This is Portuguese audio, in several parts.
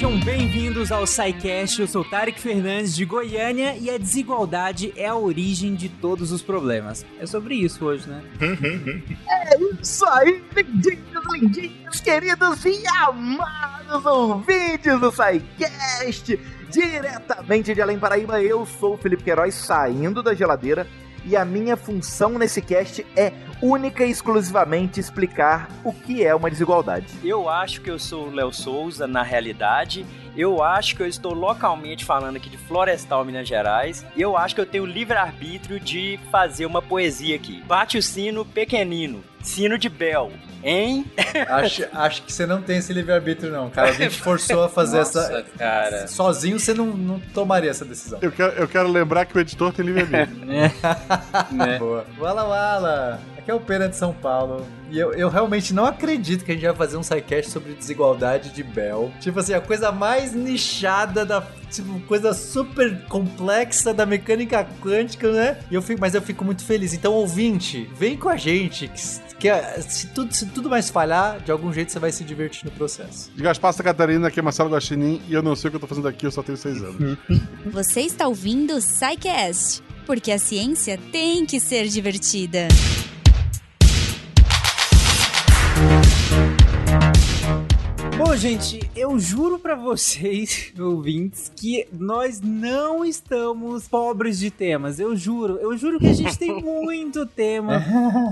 Sejam bem-vindos ao SciCast, eu sou Tarek Fernandes de Goiânia e a desigualdade é a origem de todos os problemas. É sobre isso hoje, né? é isso aí, lindinhos, lindinhos, queridos e amados ouvintes do SciCast! Diretamente de Além Paraíba, eu sou o Felipe Queiroz, saindo da geladeira e a minha função nesse cast é única e exclusivamente explicar o que é uma desigualdade. Eu acho que eu sou o Léo Souza na realidade. Eu acho que eu estou localmente falando aqui de Florestal, Minas Gerais. E eu acho que eu tenho livre-arbítrio de fazer uma poesia aqui. Bate o sino pequenino, sino de Bel. Hein? acho, acho que você não tem esse livre-arbítrio, não, cara. A gente forçou a fazer Nossa, essa. cara. Sozinho você não, não tomaria essa decisão. Eu quero, eu quero lembrar que o editor tem livre-arbítrio. né? Boa. Wala Wala! Aqui é o Pena de São Paulo. E eu, eu realmente não acredito que a gente vai fazer um sidecast sobre desigualdade de Bell. Tipo assim, a coisa mais nichada da. Tipo, coisa super complexa da mecânica quântica, né? E eu fico, mas eu fico muito feliz. Então, ouvinte, vem com a gente. Que, que se, tudo, se tudo mais falhar, de algum jeito você vai se divertir no processo. De Gaspar Santa Catarina, aqui é Marcelo Guaxinim. E eu não sei o que eu tô fazendo aqui, eu só tenho seis anos. Você está ouvindo o SciCast, porque a ciência tem que ser divertida. Bom, gente, eu juro para vocês, ouvintes, que nós não estamos pobres de temas. Eu juro, eu juro que a gente tem muito tema.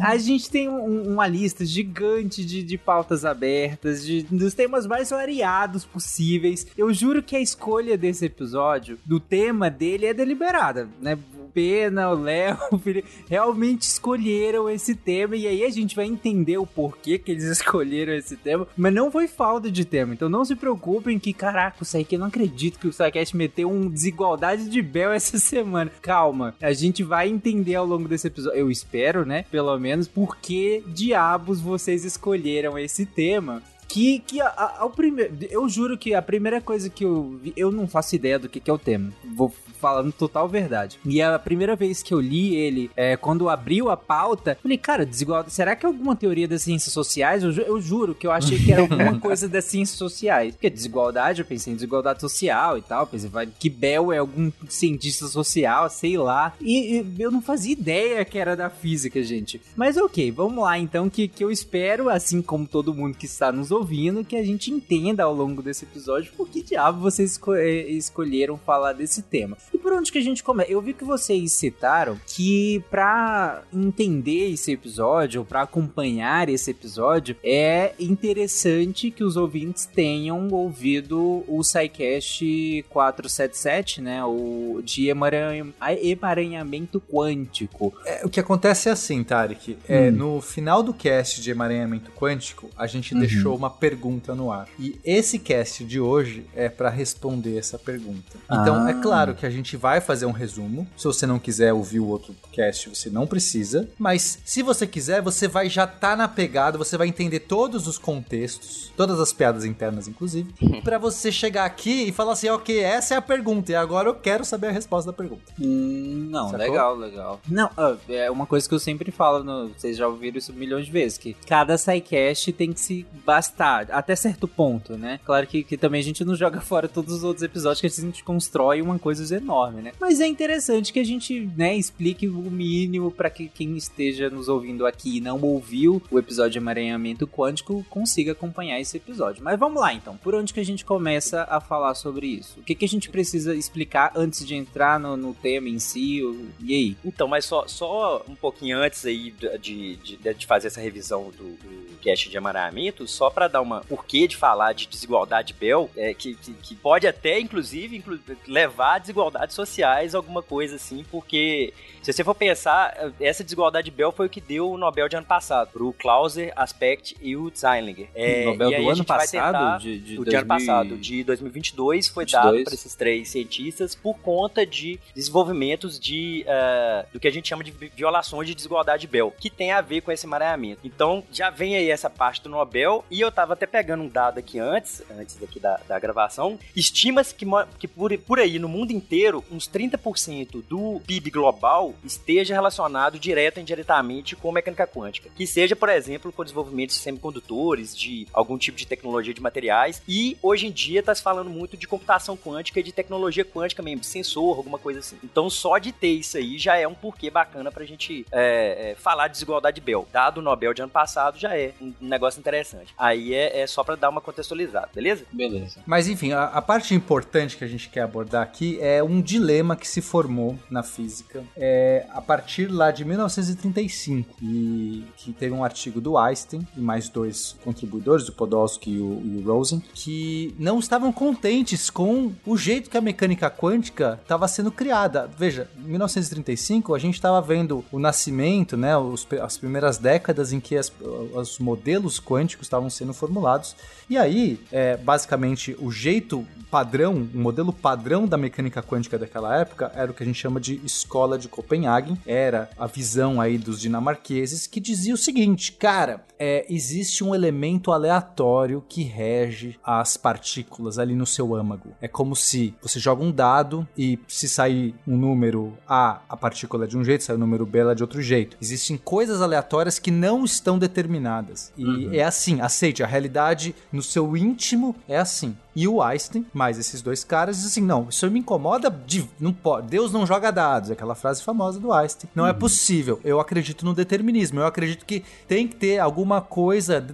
A gente tem um, uma lista gigante de, de pautas abertas, de, dos temas mais variados possíveis. Eu juro que a escolha desse episódio, do tema dele, é deliberada, né? Pena, o Léo, o Felipe, realmente escolheram esse tema e aí a gente vai entender o porquê que eles escolheram esse tema, mas não foi falta de tema, então não se preocupem que, caraca, o Saiki, eu não acredito que o Saikast meteu um desigualdade de Bel essa semana. Calma, a gente vai entender ao longo desse episódio, eu espero, né, pelo menos, por que diabos vocês escolheram esse tema. Que, que a, a, ao primeiro. Eu juro que a primeira coisa que eu vi. Eu não faço ideia do que, que é o tema. Vou falando total verdade. E a primeira vez que eu li ele, é, quando abriu a pauta, falei, cara, desigualdade. Será que é alguma teoria das ciências sociais? Eu, eu juro que eu achei que era alguma coisa das ciências sociais. Porque desigualdade, eu pensei em desigualdade social e tal. Pensei, vai, que Bell é algum cientista social, sei lá. E, e, eu não fazia ideia que era da física, gente. Mas ok, vamos lá então, que, que eu espero, assim como todo mundo que está nos ouvindo, que a gente entenda ao longo desse episódio por que diabo vocês eh, escolheram falar desse tema. E por onde que a gente começa? Eu vi que vocês citaram que para entender esse episódio, para acompanhar esse episódio, é interessante que os ouvintes tenham ouvido o SciCast 477, né? O de emaranhamento quântico. É, o que acontece é assim, Tarek. É, hum. No final do cast de emaranhamento quântico, a gente uhum. deixou uma pergunta no ar. E esse cast de hoje é para responder essa pergunta. Então, é ah. é claro que a gente vai fazer um resumo. Se você não quiser ouvir o outro cast, você não precisa. Mas se você quiser, você vai já tá na pegada, você vai entender todos os contextos, todas as piadas internas, inclusive, para você chegar aqui e falar assim, ok, essa é a pergunta e agora eu quero saber a resposta da pergunta. Hum, não, Sacou? legal, legal. Não, é uma coisa que eu sempre falo, no, vocês já ouviram isso milhões de vezes, que cada sidecast tem que se bastar até certo ponto, né? Claro que, que também a gente não joga fora todos os outros episódios que a gente constrói uma coisa enorme, né? Mas é interessante que a gente, né, explique o mínimo para que quem esteja nos ouvindo aqui e não ouviu o episódio de emaranhamento quântico consiga acompanhar esse episódio. Mas vamos lá então, por onde que a gente começa a falar sobre isso? O que, que a gente precisa explicar antes de entrar no, no tema em si? E aí? Então, mas só, só um pouquinho antes aí de, de, de fazer essa revisão do, do cast de emaranhamento, só para dar uma porquê de falar de desigualdade Bell, é, que, que, que pode até, inclusive, inclu levar a desigualdades sociais, alguma coisa assim, porque se você for pensar, essa desigualdade Bell foi o que deu o Nobel de ano passado, pro Clauser, Aspect e o Zeilinger. É, Nobel do ano passado? Tentar, de, de, de ano passado, de 2022, foi 22. dado para esses três cientistas por conta de desenvolvimentos de uh, do que a gente chama de violações de desigualdade Bell, que tem a ver com esse emaranhamento. Então, já vem aí essa parte do Nobel, e eu tava até pegando um dado aqui antes, antes daqui da, da gravação, estima-se que, que por, por aí, no mundo inteiro, inteiro, uns 30% do PIB global esteja relacionado direto ou indiretamente com mecânica quântica. Que seja, por exemplo, com o desenvolvimento de semicondutores, de algum tipo de tecnologia de materiais. E hoje em dia está se falando muito de computação quântica e de tecnologia quântica mesmo, sensor, alguma coisa assim. Então, só de ter isso aí já é um porquê bacana pra gente é, é, falar de desigualdade de Bell. Dado o Nobel de ano passado, já é um negócio interessante. Aí é, é só para dar uma contextualizada, beleza? Beleza. Mas enfim, a, a, parte importante que a gente quer abordar aqui é um dilema que se formou na física é, a partir lá de 1935 e que teve um artigo do Einstein e mais dois contribuidores, o Podolsky e o, e o Rosen, que não estavam contentes com o jeito que a mecânica quântica estava sendo criada. Veja, em 1935 a gente estava vendo o nascimento, né, os, as primeiras décadas em que as, os modelos quânticos estavam sendo formulados. E aí, é, basicamente, o jeito padrão, o modelo padrão da mecânica quântica daquela época era o que a gente chama de escola de Copenhague. Era a visão aí dos dinamarqueses que dizia o seguinte, cara, é, existe um elemento aleatório que rege as partículas ali no seu âmago. É como se você joga um dado e se sair um número A, a partícula é de um jeito, sair o um número B, ela é de outro jeito. Existem coisas aleatórias que não estão determinadas. E uhum. é assim, aceite, a realidade no seu íntimo é assim. E o Einstein, mais esses dois caras, dizem assim: não, isso me incomoda. De, não pode, Deus não joga dados. Aquela frase famosa do Einstein. Não é uhum. é possível. Eu acredito no determinismo. Eu acredito que tem que ter alguma coisa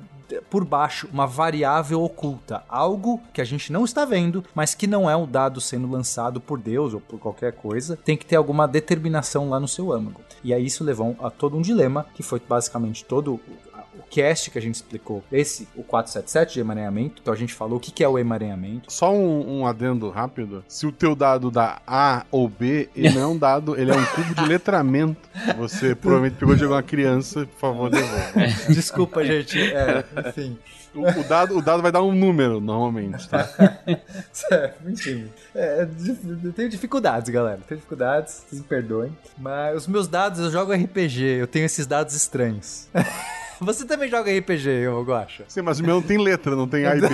por baixo uma variável oculta, algo que a gente não está vendo, mas que não é um dado sendo lançado por Deus ou por qualquer coisa, tem que ter alguma determinação lá no seu âmago. E aí isso levou a todo um dilema, que foi basicamente todo cast que a gente explicou, esse, o 477 de emaranhamento, então a gente falou o que, que é o emaranhamento. Só um, um, adendo rápido. Se o teu dado dá A ou B, ele não é um dado, ele é um cubo de letramento. Você provavelmente pegou de alguma criança, por favor, devolva. Desculpa, gente. É, enfim. O, o, dado, o dado vai dar um número, normalmente, tá? certo, enfim. É, eu tenho dificuldades, galera. Tenho dificuldades, vocês me perdoem. Mas os meus dados, eu jogo RPG, eu tenho esses dados estranhos. Você também joga RPG, eu gosto. Sim, mas o meu não tem letra, não tem A e B.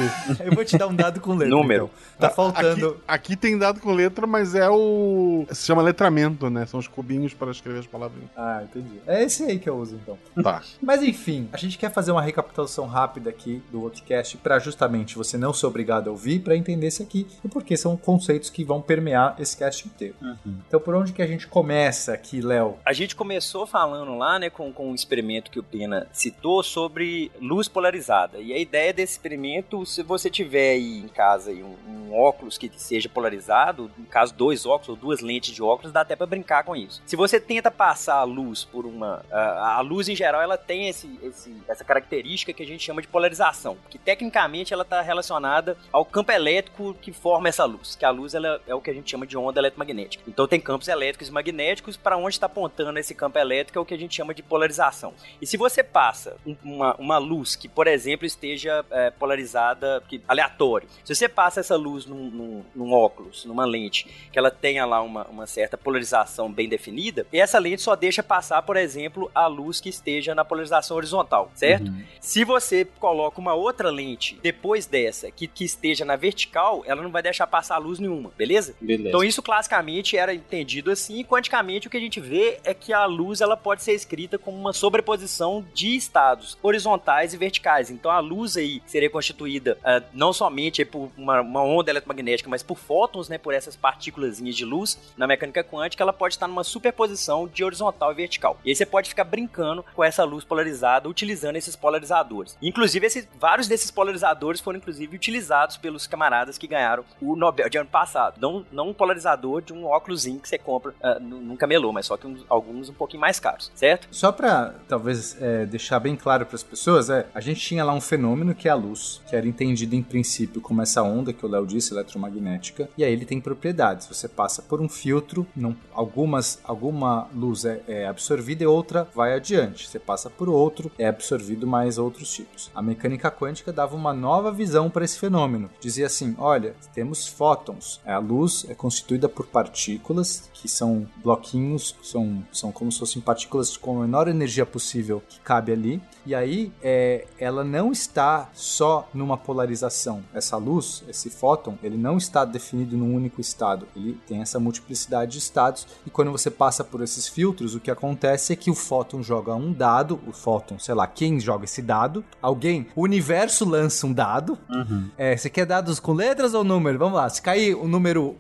eu vou te dar um dado com letra. Número. Então. Tá faltando. Aqui, aqui, tem dado com letra, mas é o. Se chama letramento, né? São os cubinhos para escrever as palavras. Ah, entendi. É esse aí que eu uso, então. Tá. mas enfim, a gente quer fazer uma recapitulação rápida aqui do outro cast para justamente você não ser obrigado a ouvir para entender esse aqui e porque são conceitos que vão permear esse cast inteiro. Uhum. Então, por onde que a gente começa aqui, Léo? A gente começou falando lá, né, com, com um experimento que o Pena citou sobre luz polarizada. E a ideia desse experimento, se você tiver aí em casa aí um, um óculos que seja polarizado, no caso dois óculos ou duas lentes de óculos, dá até para brincar com isso. Se você tenta passar a luz por uma, a, a luz em geral, ela tem esse, esse, essa característica que a gente chama de polarização, que tecnicamente ela está relacionada ao campo elétrico que forma essa luz, que a luz ela é o que a gente chama de onda eletromagnética. Então tem campos elétricos e magnéticos para onde está apontando esse campo elétrico é o que a gente chama de polarização. E se você passa um uma, uma luz que, por exemplo, esteja é, polarizada, que, aleatório. Se você passa essa luz num, num, num, óculos, numa lente, que ela tenha lá uma, uma certa polarização bem definida, essa lente só deixa passar, por exemplo, a luz que esteja na polarização horizontal, certo? Uhum. Se você coloca uma outra lente depois dessa, que, que esteja na vertical, ela não vai deixar passar luz nenhuma, beleza? beleza? Então isso classicamente era entendido assim, e quanticamente o que a gente vê é que a luz ela pode ser escrita como uma sobreposição de estados horizontais e verticais. Então a luz aí seria constituída uh, não somente por uma, uma, onda eletromagnética, mas por fótons, né, por essas partículas de luz na mecânica quântica, ela pode estar numa superposição de horizontal e vertical. E aí você pode ficar brincando com essa luz polarizada utilizando esses polarizadores. Inclusive, esses, vários desses polarizadores foram inclusive utilizados pelos camaradas que ganharam o Nobel de ano passado. Não, não um polarizador de um óculosinho que você compra uh, num camelô, mas só que um, alguns um pouquinho mais caros, certo? Só para talvez é, deixar bem claro para as pessoas é: a gente tinha lá um fenômeno que é a luz, que era entendido em princípio como essa onda que o Léo disse, eletromagnética, e aí ele tem propriedades. Você passa por um filtro, não, algumas, alguma luz é, é absorvida e outra vai adiante. Você passa por outro, é absorvido mais outros tipos. A mecânica quântica dava uma nova visão para esse fenômeno. Dizia assim: olha, temos fótons. A luz é constituída por partículas que são bloquinhos, são, são como se fossem partículas com a menor energia possível que cabe ali ali, e aí é, ela não está só numa polarização. Essa luz, esse fóton, ele não está definido num único estado. Ele tem essa multiplicidade de estados, e quando você passa por esses filtros, o que acontece é que o fóton joga um dado, o fóton, sei lá, quem joga esse dado? Alguém, o universo lança um dado. Uhum. É, você quer dados com letras ou número? Vamos lá, se cair o um número,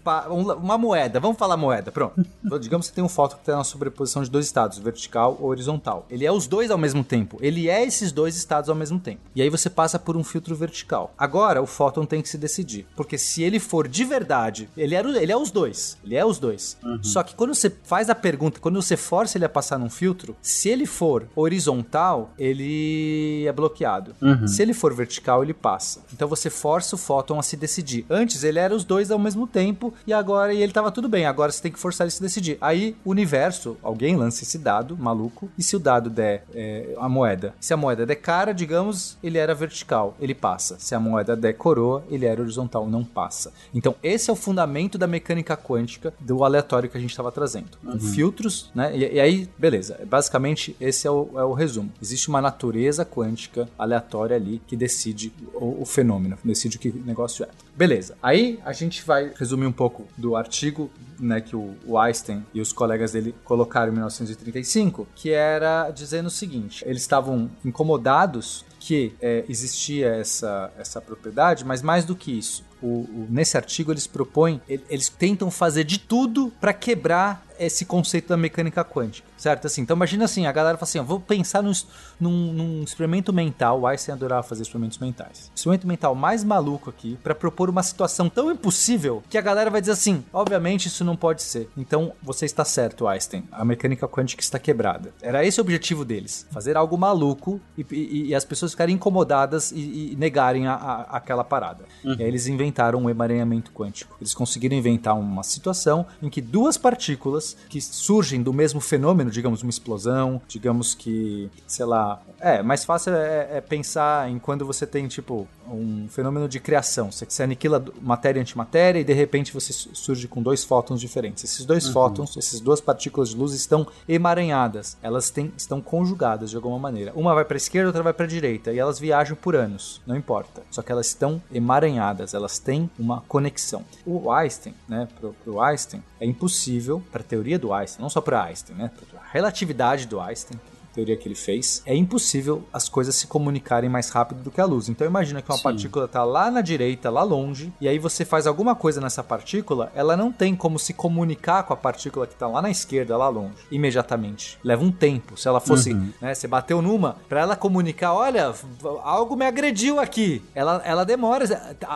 uma moeda, vamos falar moeda, pronto. Digamos que você tem um fóton que tem uma sobreposição de dois estados, vertical ou horizontal. Ele é os dois ao mesmo tempo. Ele é esses dois estados ao mesmo tempo. E aí você passa por um filtro vertical. Agora o fóton tem que se decidir, porque se ele for de verdade, ele é, ele é os dois. Ele é os dois. Uhum. Só que quando você faz a pergunta, quando você força ele a passar num filtro, se ele for horizontal, ele é bloqueado. Uhum. Se ele for vertical, ele passa. Então você força o fóton a se decidir. Antes ele era os dois ao mesmo tempo e agora e ele tava tudo bem. Agora você tem que forçar ele a se decidir. Aí o universo, alguém lança esse dado maluco e se o dado der é, a moeda, se a moeda der cara, digamos, ele era vertical, ele passa. Se a moeda der coroa, ele era horizontal, não passa. Então esse é o fundamento da mecânica quântica do aleatório que a gente estava trazendo. Uhum. filtros, né? E, e, aí, beleza. Basicamente esse é o, é o resumo. Existe uma natureza quântica aleatória ali que decide o, o fenômeno, decide o que o negócio é. Beleza. Aí a gente vai resumir um pouco do artigo né, que o, o Einstein e os colegas dele colocaram em 1935, que era dizendo o seguinte: eles estavam incomodados que é, existia essa, essa propriedade, mas mais do que isso, o, o, nesse artigo eles propõem, eles tentam fazer de tudo para quebrar esse conceito da mecânica quântica, certo? Assim, então imagina assim, a galera fala assim, ó, vou pensar num, num, num, experimento mental, o Einstein adorava fazer experimentos mentais. Experimento mental mais maluco aqui para propor uma situação tão impossível que a galera vai dizer assim, obviamente isso não pode ser. Então você está certo, Einstein, a mecânica quântica está quebrada. Era esse o objetivo deles, fazer algo maluco e, e, e as pessoas ficarem incomodadas e, e negarem a, a, aquela parada. Uhum. E aí eles inventaram um emaranhamento quântico. Eles conseguiram inventar uma situação em que duas partículas que surgem do mesmo fenômeno, digamos, uma explosão, digamos que, sei lá. É, mais fácil é, é pensar em quando você tem, tipo, um fenômeno de criação. Você, você aniquila matéria e antimatéria e de repente você surge com dois fótons diferentes. Esses dois uhum. fótons, essas duas partículas de luz estão emaranhadas. Elas têm, estão conjugadas de alguma maneira. Uma vai para a esquerda, outra vai para a E elas viajam por anos. Não importa. Só que elas estão emaranhadas. Elas têm uma conexão. O Einstein, né? Pro, pro Einstein, é impossível, para a teoria do Einstein, não só para Einstein, né? Pra relatividade do Einstein, teoria que ele fez, é impossível as coisas se comunicarem mais rápido do que a luz. Então imagina que uma Sim. partícula está lá na direita, lá longe, e aí você faz alguma coisa nessa partícula, ela não tem como se comunicar com a partícula que está lá na esquerda, lá longe, imediatamente. Leva um tempo. Se ela fosse, uhum. né, você bateu numa, para ela comunicar, olha, algo me agrediu aqui. Ela, ela demora,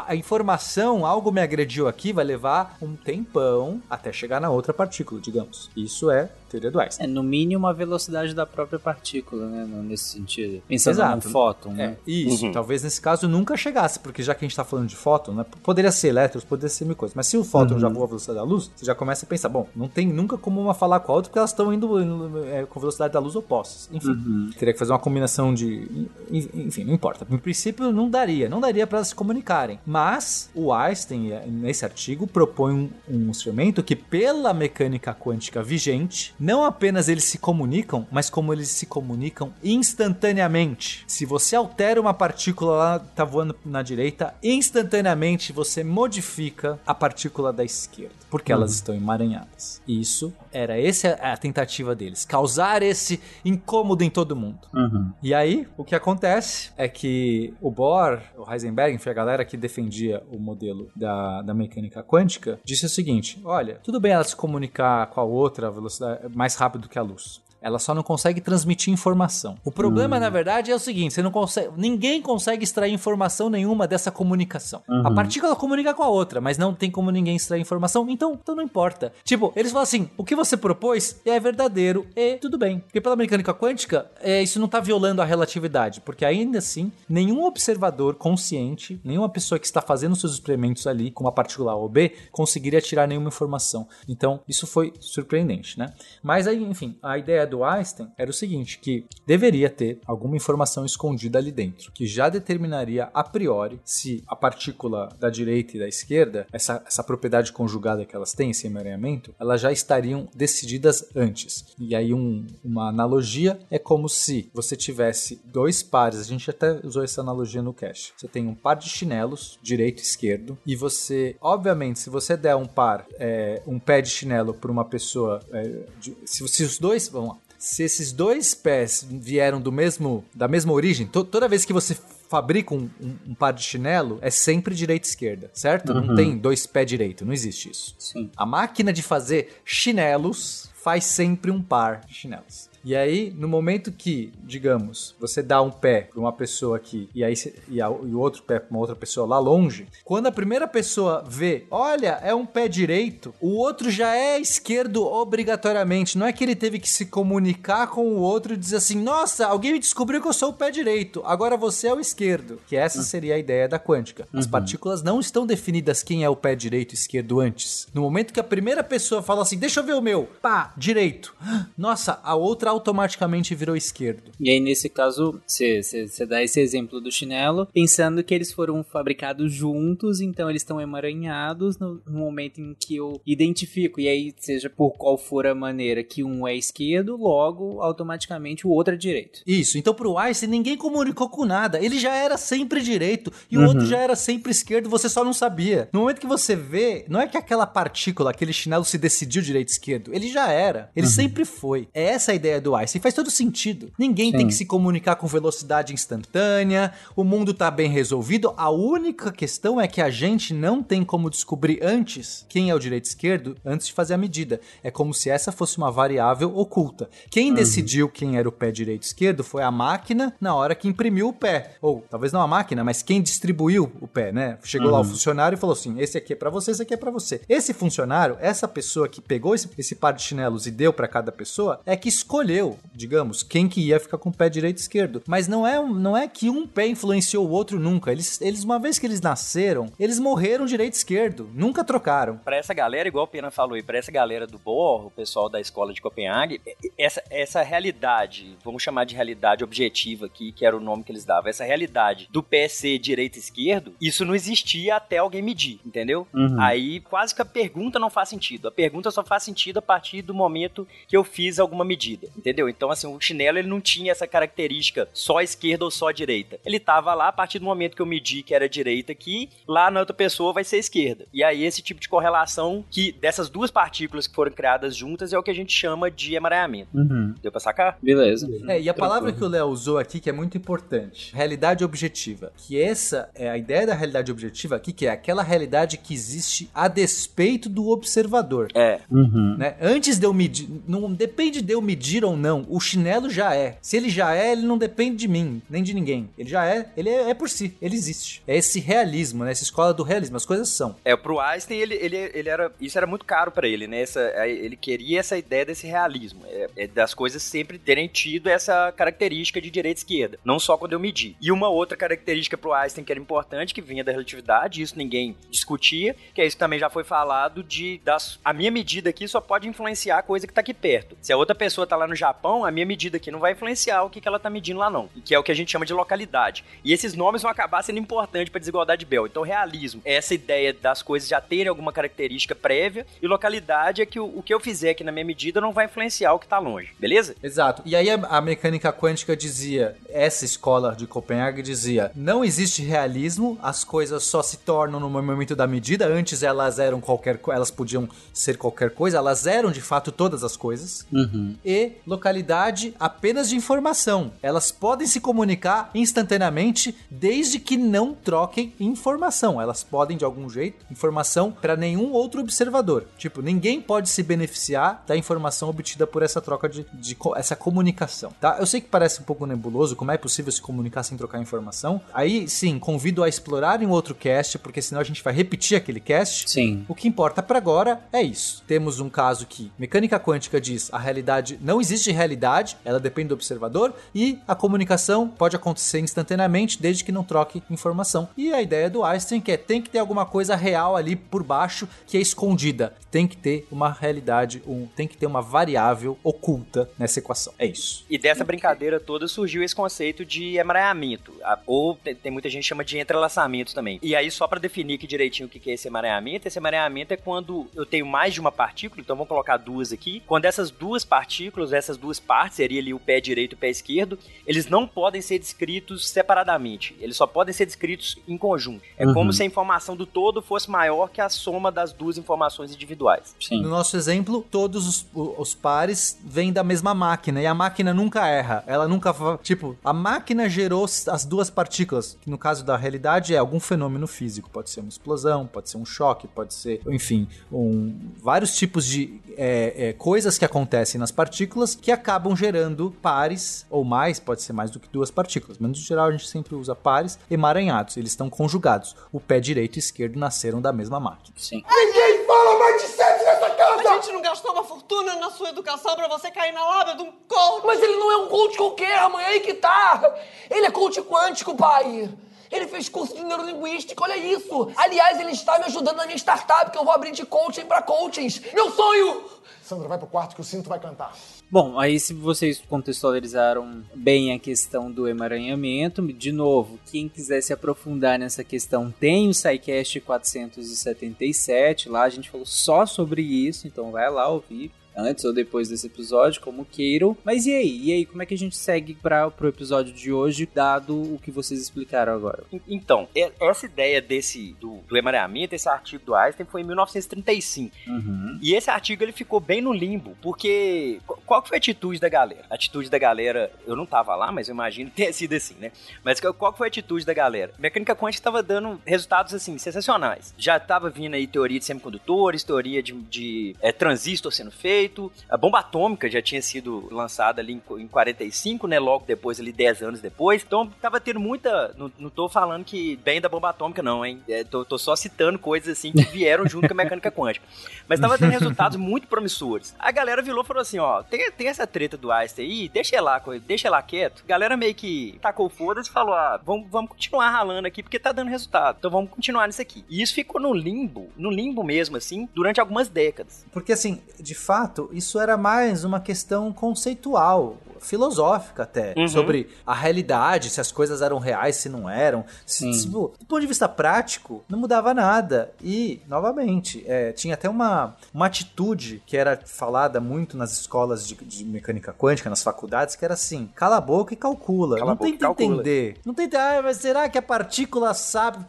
a informação, algo me agrediu aqui, vai levar um tempão até chegar na outra partícula, digamos. Isso é teoria do Einstein. É, no mínimo a velocidade da própria partícula, né? Nesse sentido. Pensando Exato. no fóton, é, né? Isso, uhum. talvez nesse caso nunca chegasse, porque já que a gente tá falando de fóton, né? Poderia ser elétrons, poderia ser mil coisas. Mas se o fóton uhum. já voa a velocidade da luz, você já começa a pensar, bom, não tem nunca como uma falar com a outra, porque elas estão indo, indo é, com velocidade da luz opostas. Enfim, uhum. teria que fazer uma combinação de. Enfim, não importa. Em princípio, não daria. Não daria para elas se comunicarem. Mas o Einstein, nesse artigo, propõe um, um instrumento que, pela mecânica quântica vigente, não apenas eles se comunicam, mas como eles se comunicam instantaneamente. Se você altera uma partícula lá, tá voando na direita, instantaneamente você modifica a partícula da esquerda, porque uhum. elas estão emaranhadas. Isso era essa a tentativa deles, causar esse incômodo em todo mundo. Uhum. E aí, o que acontece é que o Bohr, o Heisenberg, enfim, a galera que defendia o modelo da, da mecânica quântica, disse o seguinte: olha, tudo bem ela se comunicar com a outra velocidade mais rápido que a luz. Ela só não consegue transmitir informação. O problema, hum. na verdade, é o seguinte: você não consegue. Ninguém consegue extrair informação nenhuma dessa comunicação. Uhum. A partícula comunica com a outra, mas não tem como ninguém extrair informação, então, então não importa. Tipo, eles falam assim: o que você propôs é verdadeiro e tudo bem. Porque pela mecânica quântica, é, isso não está violando a relatividade. Porque ainda assim, nenhum observador consciente, nenhuma pessoa que está fazendo seus experimentos ali com uma partícula A ou B, conseguiria tirar nenhuma informação. Então, isso foi surpreendente, né? Mas aí, enfim, a ideia do do Einstein era o seguinte, que deveria ter alguma informação escondida ali dentro, que já determinaria a priori se a partícula da direita e da esquerda, essa, essa propriedade conjugada que elas têm, esse emaranhamento, elas já estariam decididas antes. E aí um, uma analogia é como se você tivesse dois pares, a gente até usou essa analogia no cache. Você tem um par de chinelos, direito e esquerdo, e você, obviamente, se você der um par, é, um pé de chinelo para uma pessoa, é, de, se, se os dois, lá, se esses dois pés vieram do mesmo, da mesma origem, to, toda vez que você fabrica um, um, um, par de chinelo, é sempre direita e esquerda, certo? Uhum. Não tem dois pés direito, não existe isso. Sim. A máquina de fazer chinelos faz sempre um par de chinelos. E aí, no momento que, digamos, você dá um pé para uma pessoa aqui e aí e, a, e o outro pé para uma outra pessoa lá longe, quando a primeira pessoa vê, olha, é um pé direito, o outro já é esquerdo obrigatoriamente. Não é que ele teve que se comunicar com o outro e dizer assim: "Nossa, alguém me descobriu que eu sou o pé direito, agora você é o esquerdo". Que essa seria a ideia da quântica. As uhum. partículas não estão definidas quem é o pé direito e esquerdo antes. No momento que a primeira pessoa fala assim: "Deixa eu ver o meu", pá, direito. Nossa, a outra automaticamente virou esquerdo. E aí, nesse caso, você dá esse exemplo do chinelo, pensando que eles foram fabricados juntos, então eles estão emaranhados no, no, momento em que eu identifico. E aí, seja por qual for a maneira que um é esquerdo, logo, automaticamente o outro é direito. Isso. Então, pro Einstein, ninguém comunicou com nada. Ele já era sempre direito e uhum. o outro já era sempre esquerdo, você só não sabia. No momento que você vê, não é que aquela partícula, aquele chinelo se decidiu direito e esquerdo. Ele já era. Ele uhum. sempre foi. É essa a ideia do Einstein. Faz todo sentido. Ninguém Sim. tem que se comunicar com velocidade instantânea, o mundo tá bem resolvido. A única questão é que a gente não tem como descobrir antes quem é o direito esquerdo antes de fazer a medida. É como se essa fosse uma variável oculta. Quem uhum. decidiu quem era o pé direito e esquerdo foi a máquina na hora que imprimiu o pé. Ou talvez não a máquina, mas quem distribuiu o pé, né? Chegou uhum. lá o uhum. funcionário e falou assim: esse aqui é para você, esse aqui é para você. Esse funcionário, essa pessoa que pegou esse, esse par de chinelos e deu para cada pessoa, é que escolheu escolheu, digamos, quem que ia ficar com o pé direito e esquerdo. Mas não é, não é que um pé influenciou o outro nunca. Eles, eles, uma vez que eles nasceram, eles morreram direito e esquerdo. Nunca trocaram. Para essa galera, igual o Pena falou, e para essa galera do Bohr, o pessoal da escola de Copenhague, essa, essa realidade, vamos chamar de realidade objetiva aqui, que era o nome que eles davam, essa realidade do pé ser direito e esquerdo, isso não existia até alguém medir, entendeu? Uhum. Aí quase que a pergunta não faz sentido. A pergunta só faz sentido a partir do momento que eu fiz alguma medida entendeu? Então, assim, o chinelo ele não tinha essa característica só esquerda ou só direita. Ele tava lá a partir do momento que eu medi que era direita aqui, lá na outra pessoa vai ser esquerda. E aí esse tipo de correlação que dessas duas partículas que foram criadas juntas é o que a gente chama de emaranhamento. Uhum. Deu pra sacar? Beleza. É, e a palavra que o Léo usou aqui que é muito importante, realidade objetiva. Que essa é a ideia da realidade objetiva aqui, que é aquela realidade que existe a despeito do observador. É. Uhum. Né? Antes de eu medir, não depende de eu medir ou não. O chinelo já é. Se ele já é, ele não depende de mim, nem de ninguém. Ele já é, ele é, é por si, ele existe. É esse realismo, né? Essa escola do realismo, as coisas são. É, pro Einstein, ele, ele, ele era. Isso era muito caro para ele, né? Essa, ele queria essa ideia desse realismo. É, é das coisas sempre terem tido essa característica de direita e esquerda. Não só quando eu medi. E uma outra característica pro Einstein que era importante, que vinha da relatividade, isso ninguém discutia, que é isso que também já foi falado, de das, a minha medida aqui só pode influenciar a coisa que tá aqui perto. Se a outra pessoa tá lá no Japão, a minha medida aqui não vai influenciar o que, que ela tá medindo lá, não. Que é o que a gente chama de localidade. E esses nomes vão acabar sendo importantes para desigualdade de Bell. Então, realismo é essa ideia das coisas já terem alguma característica prévia, e localidade é que o, o que eu fizer aqui na minha medida não vai influenciar o que tá longe, beleza? Exato. E aí a, a mecânica quântica dizia, essa escola de Copenhague dizia, não existe realismo, as coisas só se tornam no momento da medida, antes elas eram qualquer elas podiam ser qualquer coisa, elas eram de fato todas as coisas. Uhum. E localidade apenas de informação. Elas podem se comunicar instantaneamente desde que não troquem informação. Elas podem, de algum jeito, informação para nenhum outro observador. Tipo, ninguém pode se beneficiar da informação obtida por essa troca de, de essa comunicação, tá? Eu sei que parece um pouco nebuloso, como é possível se comunicar sem trocar informação. Aí, sim, convido a explorar em outro cast, porque senão a gente vai repetir aquele cast. Sim. O que importa para agora é isso. Temos um caso que mecânica quântica diz a realidade não existe existe realidade, ela depende do observador e a comunicação pode acontecer instantaneamente desde que não troque informação. E a ideia do Einstein que é tem que ter alguma coisa real ali por baixo que é escondida. Tem que ter uma realidade, um, tem que ter uma variável oculta nessa equação. É isso. E dessa brincadeira toda surgiu esse conceito de emaranhamento, ou tem, muita gente que chama de entrelaçamento também. E aí, só para definir aqui direitinho o que é esse emaranhamento, esse emaranhamento é quando eu tenho mais de uma partícula, então vamos colocar duas aqui, quando essas duas partículas, essas duas partes, seria ali o pé direito e o pé esquerdo, eles não podem ser descritos separadamente, eles só podem ser descritos em conjunto. É uhum. como se a informação do todo fosse maior que a soma das duas informações individuais. Sim. No nosso exemplo, todos os, os pares vêm da mesma máquina e a máquina nunca erra. Ela nunca. Tipo, a máquina gerou as duas partículas, que no caso da realidade é algum fenômeno físico. Pode ser uma explosão, pode ser um choque, pode ser, enfim, um, vários tipos de é, é, coisas que acontecem nas partículas que acabam gerando pares, ou mais, pode ser mais do que duas partículas. Mas no geral a gente sempre usa pares emaranhados. Eles estão conjugados. O pé direito e esquerdo nasceram da mesma máquina. Sim. Ninguém fala mais de sexo nessa casa! A gente não gastou uma fortuna na sua educação pra você cair na lábia de um coach! Mas ele não é um coach qualquer, amanhã aí que tá! Ele é coach quântico, pai! Ele fez curso de neurolinguística, olha isso! Aliás, ele está me ajudando na minha startup, que eu vou abrir de coaching para coachings. Meu sonho! Sandra, vai pro quarto que o cinto vai cantar. Bom, aí se vocês contextualizaram bem a questão do emaranhamento, de novo, quem quiser se aprofundar nessa questão tem o SciCast 477, lá a gente falou só sobre isso, então vai lá ouvir antes ou depois desse episódio, como queiram. Mas e aí? E aí, como é que a gente segue para pro episódio de hoje, dado o que vocês explicaram agora? Então, essa ideia desse do, do emaranhamento, esse artigo do Einstein foi em 1935. Uhum. E esse artigo ele ficou bem no limbo, porque qual foi a atitude da galera? A atitude da galera, eu não tava lá, mas eu imagino que tenha sido assim, né? Mas qual foi a atitude da galera? A mecânica quântica estava dando resultados assim sensacionais. Já tava vindo aí teoria de semicondutores, teoria de, de é, transistor sendo feito feito. A bomba atômica já tinha sido lançada ali em, em 45, né? Logo depois, ali 10 anos depois. Então tava tendo muita. Não, não tô falando que bem da bomba atômica, não, hein? É, tô, tô, só citando coisas assim que vieram junto com a mecânica quântica. Mas tava tendo resultados muito promissores. A galera virou e falou assim: ó, tem, tem essa treta do Einstein aí, deixa lá, deixa lá quieto. A galera meio que tacou foda-se e falou: ah, vamos, vamos continuar ralando aqui porque tá dando resultado. Então vamos continuar nisso aqui. E isso ficou no limbo, no limbo mesmo, assim, durante algumas décadas. Porque assim, de fato, isso era mais uma questão conceitual filosófica até, uhum. sobre a realidade, se as coisas eram reais, se não eram. Se, do ponto de vista prático, não mudava nada. E, novamente, é, tinha até uma, uma atitude que era falada muito nas escolas de, de, mecânica quântica, nas faculdades, que era assim: cala a boca e calcula. Cala não tenta entender. Não tenta, ah, mas será que a partícula sabe?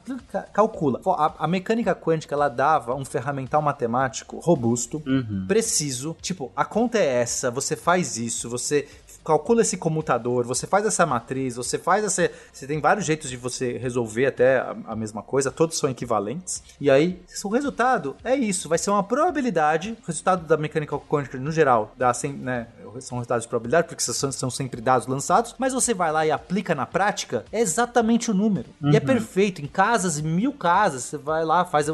Calcula. A, a mecânica quântica, ela dava um ferramental matemático robusto, uhum. preciso. Tipo, a conta é essa, você faz isso, você calcula esse comutador, você faz essa matriz, você faz essa. Você tem vários jeitos de você resolver até a, a, mesma coisa, todos são equivalentes. E aí, o resultado é isso, vai ser uma probabilidade. O resultado da mecânica quântica, no geral, dá sem, né, são resultados de probabilidade, porque são, são sempre dados lançados, mas você vai lá e aplica na prática, é exatamente o número. Uhum. E é uhum. perfeito. Em casas, mil casas, você vai lá, faz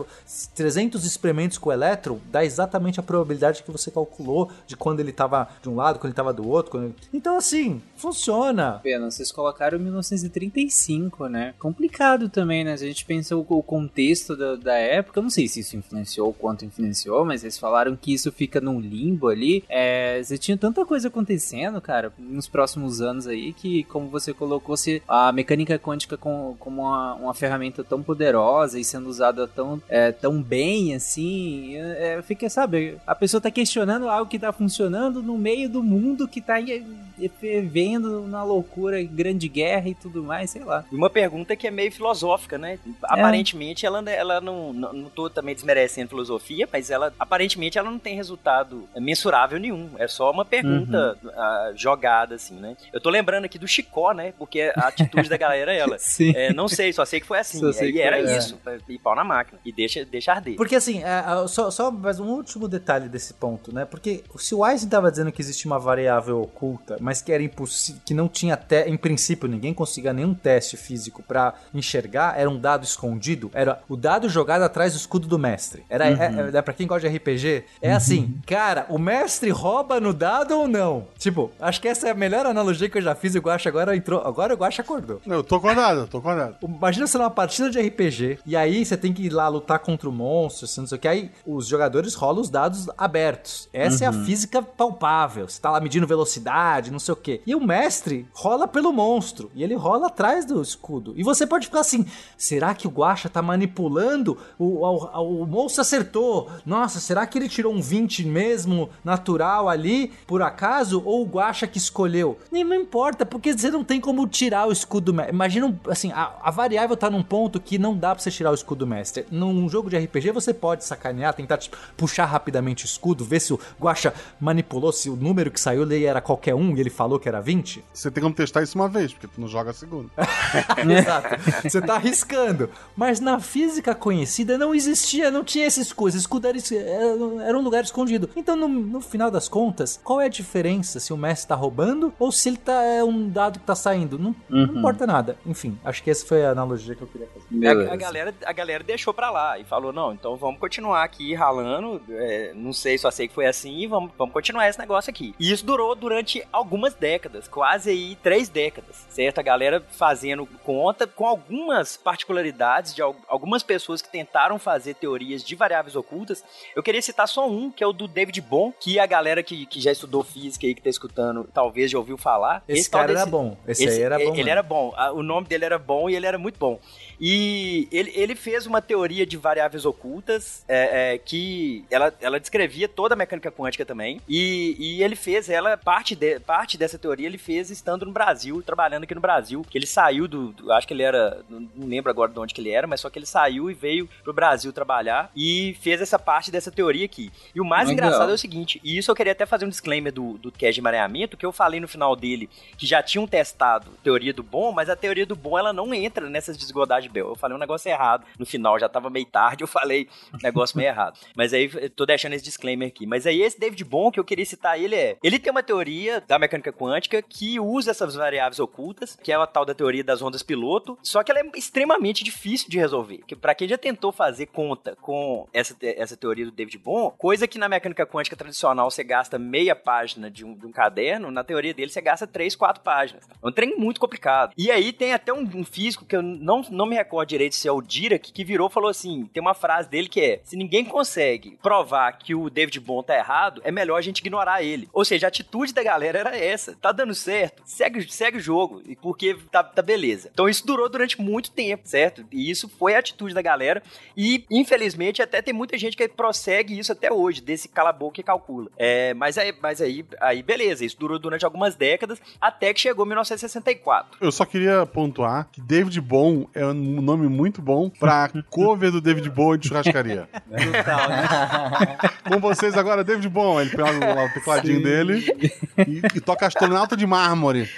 300 experimentos com o elétron, dá exatamente a probabilidade que você calculou de quando ele estava de um lado, quando ele estava do outro. Ele... Então, assim, funciona. Pena, vocês colocaram 1935, né? Complicado também, né? Se a gente pensa o, o contexto da, da, época, eu não sei se isso influenciou ou quanto influenciou, mas eles falaram que isso fica num limbo ali. É, você tinha tanta coisa acontecendo, cara, nos próximos anos aí, que, como você colocou, se a mecânica quântica com, como uma, uma ferramenta tão poderosa e sendo usada tão, é, tão bem, assim, é, fica, sabe, a pessoa tá questionando algo que tá funcionando no meio do mundo que tá fervendo na loucura, grande guerra e tudo mais, sei lá. Uma pergunta que é meio filosófica, né? Aparentemente ela, ela não, não, não tô também desmerecendo filosofia, mas ela aparentemente ela não tem resultado mensurável nenhum. É só uma pergunta uhum. uh, jogada, assim, né? Eu tô lembrando aqui do Chicó, né? Porque a atitude da galera é ela. Sim. É, não sei, só sei que foi assim. É, e era é. isso. E pau na máquina. E deixa, deixa arder. Porque assim, é, é, só, só mais um último detalhe desse ponto, né? Porque se o Einstein tava dizendo que existe uma variável oculta, mas que era impossível, que não tinha até, em princípio, ninguém conseguia nenhum teste físico para enxergar, era um dado escondido, era o dado jogado atrás do escudo do mestre. Era, uhum. é, é, é para quem gosta de RPG, é uhum. assim, cara, o mestre rouba no dado ou não? Tipo, acho que essa é a melhor analogia que eu já fiz o Guacha agora entrou. Agora o Guacha acordou. Não, eu tô acordado, eu tô acordado. Imagina você numa partida de RPG e aí você tem que ir lá lutar contra o monstro, assim, não sei o que. Aí os jogadores rolam os dados abertos. Essa é a física palpável. Você tá lá medindo velocidade, não sei o que. E o mestre rola pelo monstro e ele rola atrás do escudo. E você pode ficar assim: será que o Guacha tá manipulando? O, o, o monstro acertou. Nossa, será que ele tirou um 20 mesmo natural ali, por acaso? Ou o Guacha que escolheu? Nem não importa, porque você não tem como tirar o escudo. Imagina, assim, a, a variável tá num ponto que não dá pra você tirar o escudo mestre. Num jogo de RPG você pode sacanear, tentar tipo, puxar rapidamente o escudo, ver se o Guacha manipulou, se o número que saiu ali era qualquer um ele falou que era 20. Você tem como testar isso uma vez, porque tu não joga a segunda. Exato. Você tá arriscando. Mas na física conhecida não existia, não tinha esse escudo. Esse escudo era, era, um lugar escondido. Então, no, no, final das contas, qual é a diferença se o mestre tá roubando ou se ele tá é um dado que tá saindo? Não, uhum. não importa nada. Enfim, acho que essa foi a analogia que eu queria fazer. A, a, galera, a galera deixou pra lá e falou: não, então vamos continuar aqui ralando. É, não sei, só sei que foi assim e vamos, vamos continuar esse negócio aqui. E isso durou durante algumas décadas, quase aí três décadas, certo? A galera fazendo conta com algumas particularidades de algumas pessoas que tentaram fazer teorias de variáveis ocultas. Eu queria citar só um, que é o do David Bohm, que a galera que, que já estudou física aí, que tá escutando, talvez já ouviu falar. Esse, esse cara desse, era bom. Esse, esse, aí era bom. Ele, ele era bom. O nome dele era bom e ele era muito bom. E ele, ele fez uma teoria de variáveis ocultas é, é, que ela, ela descrevia toda a mecânica quântica também. E, e ele fez ela, parte, de, parte dessa teoria ele fez estando no Brasil, trabalhando aqui no Brasil. Que ele saiu do, do. Acho que ele era. Não, lembro agora de onde que ele era, mas só que ele saiu e veio pro Brasil trabalhar e fez essa parte dessa teoria aqui. E o mais Legal. engraçado é o seguinte, e isso eu queria até fazer um disclaimer do, do cast de mareamento, que eu falei no final dele que já tinham testado teoria do bom, mas a teoria do bom ela não entra nessas desigualdades Bell. Eu falei um negócio errado. No final, já tava meio tarde, eu falei um negócio meio errado. Mas aí, tô deixando esse disclaimer aqui. Mas aí, esse David Bohm, que eu queria citar ele é... Ele tem uma teoria da mecânica quântica que usa essas variáveis ocultas, que é a tal da teoria das ondas piloto, só que ela é extremamente difícil de resolver. Que para quem já tentou fazer conta com essa, essa teoria do David Bohm, coisa que na mecânica quântica tradicional você gasta meia página de um, de um caderno, na teoria dele você gasta três, quatro páginas. É um trem muito complicado. E aí tem até um, um físico que eu não, não me recordo direito se é o Dirac, que virou falou assim: tem uma frase dele que é: se ninguém consegue provar que o David Bond tá errado, é melhor a gente ignorar ele. Ou seja, a atitude da galera era essa: tá dando certo, segue, segue o jogo, porque tá, tá beleza. Então isso durou durante muito tempo, certo? E isso foi a atitude da galera. E, infelizmente, até tem muita gente que prossegue isso até hoje, desse cala-boca e calcula. É, mas aí, mas aí, aí, beleza, isso durou durante algumas décadas, até que chegou 1964. Eu só queria pontuar que David Bond é um nome muito bom pra cover do David Bowie de churrascaria. Total, né? Com vocês agora, David Bowie. Ele pega lá o tecladinho Sim. dele e, e, toca astronauta de mármore.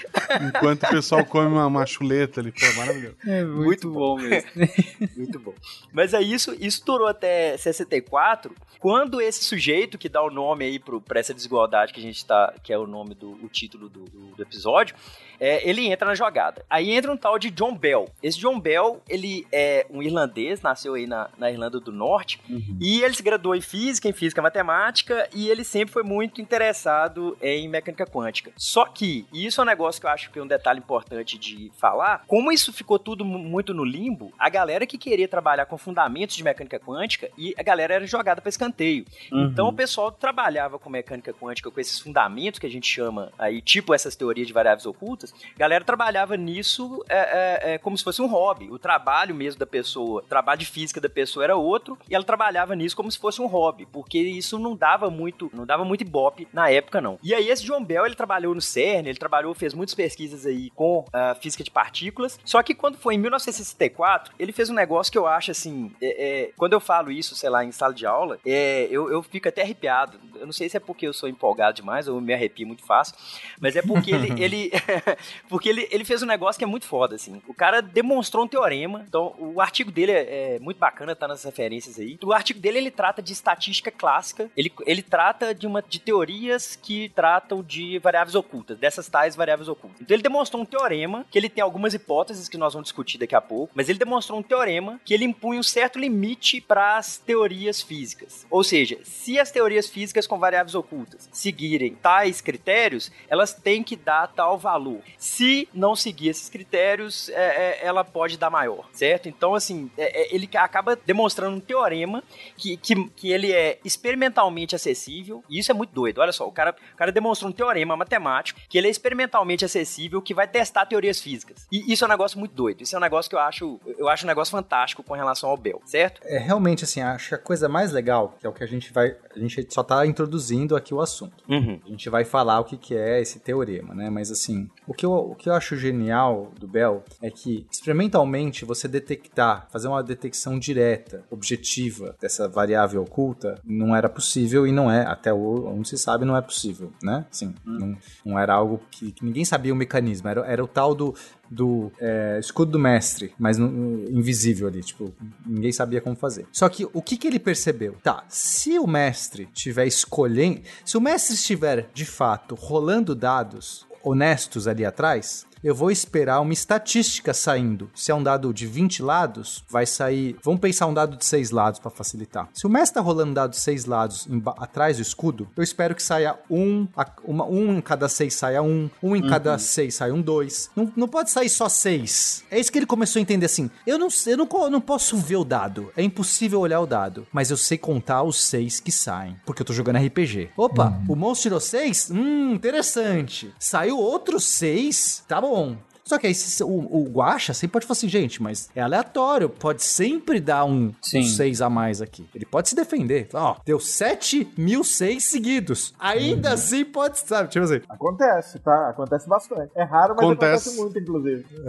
Enquanto o pessoal come uma, uma chuleta ali. Pô, maravilhoso. É muito, muito bom mesmo. muito bom. Mas aí isso, isso durou até 64, quando esse sujeito que dá o nome aí pro, pra essa desigualdade que a gente tá, que é o nome do o título do, do, do episódio, é, ele entra na jogada. Aí entra um tal de John Bell. Esse John Bell, ele é um irlandês, nasceu aí na, na Irlanda do Norte, uhum. e ele se graduou em física, em física matemática, e ele sempre foi muito interessado em mecânica quântica. Só que, e isso é um negócio que eu acho que é um detalhe importante de falar, como isso ficou tudo muito no limbo, a galera que queria trabalhar com fundamentos de mecânica quântica, e a galera era jogada para escanteio. Uhum. Então o pessoal trabalhava com mecânica quântica, com esses fundamentos que a gente chama aí, tipo essas teorias de variáveis ocultas, a galera trabalhava nisso é, é, é, como se fosse um hobby. O trabalho mesmo da pessoa, o trabalho de física da pessoa era outro, e ela trabalhava nisso como se fosse um hobby, porque isso não dava muito, não dava muito ibope na época, não. E aí esse John Bell, ele trabalhou no CERN, ele trabalhou, fez muitas pesquisas aí com uh, física de partículas, só que quando foi em 1964, ele fez um negócio que eu acho assim, é, é, quando eu falo isso, sei lá, em sala de aula, é, eu, eu fico até arrepiado. Eu não sei se é porque eu sou empolgado demais ou me arrepio muito fácil, mas é porque ele, ele porque ele, ele fez um negócio que é muito foda, assim. O cara demonstrou um teorema. Então, o artigo dele é, é, muito bacana, tá nas referências aí. O artigo dele, ele trata de estatística clássica. Ele, ele trata de, uma, de teorias que tratam de variáveis ocultas, dessas tais variáveis ocultas. Então, ele demonstrou um teorema, que ele tem algumas hipóteses que nós vamos discutir daqui a pouco, mas ele demonstrou um teorema que ele impunha um certo limite para as teorias físicas. Ou seja, se as teorias físicas com variáveis ocultas seguirem tais critérios, elas têm que dar tal valor. Se não seguir esses critérios, é, é, ela pode dar maior, certo? Então, assim, é, é ele acaba demonstrando um teorema que, que, que ele é experimentalmente acessível, e isso é muito doido. Olha só, o cara, o cara demonstrou um teorema matemático que ele é experimentalmente acessível, que vai testar teorias físicas. E isso é um negócio muito doido. Isso é um negócio que eu acho, eu acho um negócio fantástico com relação ao Bell, certo? É realmente assim, acho que a coisa mais legal, que é o que a gente vai, a gente só tá introduzindo aqui o assunto. Uhum. A gente vai falar o que, que é esse teorema, né? Mas assim, o que, eu, o que eu acho genial do Bell é que experimentalmente você detectar, fazer uma detecção direta, objetiva dessa variável oculta não era possível e não é, até onde se sabe, não é possível, né? Sim, hum. não, não era algo que, que, ninguém sabia o mecanismo, era, era o tal do do é, escudo do mestre, mas no, invisível ali, tipo, ninguém sabia como fazer. Só que o que, que ele percebeu? Tá, se o mestre estiver escolhendo, se o mestre estiver de fato rolando dados honestos ali atrás, eu vou esperar uma estatística saindo. Se é um dado de 20 lados, vai sair. Vamos pensar um dado de 6 lados para facilitar. Se o mestre tá rolando um dado de 6 lados atrás do escudo, eu espero que saia um, uma, um em cada 6 saia um, um em uhum. cada 6 saia um 2. Não, não pode sair só 6. É isso que ele começou a entender assim. Eu não, eu não, eu não posso ver o dado. É impossível olhar o dado. Mas eu sei contar os 6 que saem. Porque eu tô jogando RPG. Opa, uhum. o monstro tirou 6? Hum, interessante. Saiu outros 6? Tá bom bom. Só que aí o, o Guacha sempre pode falar assim, gente, mas é aleatório, pode sempre dar um 6 um a mais aqui. Ele pode se defender. Ó, deu 7 mil 6 seguidos. Ainda uhum. assim pode, sabe? Tipo assim. Acontece, tá? Acontece bastante. É raro, mas acontece, acontece muito, inclusive.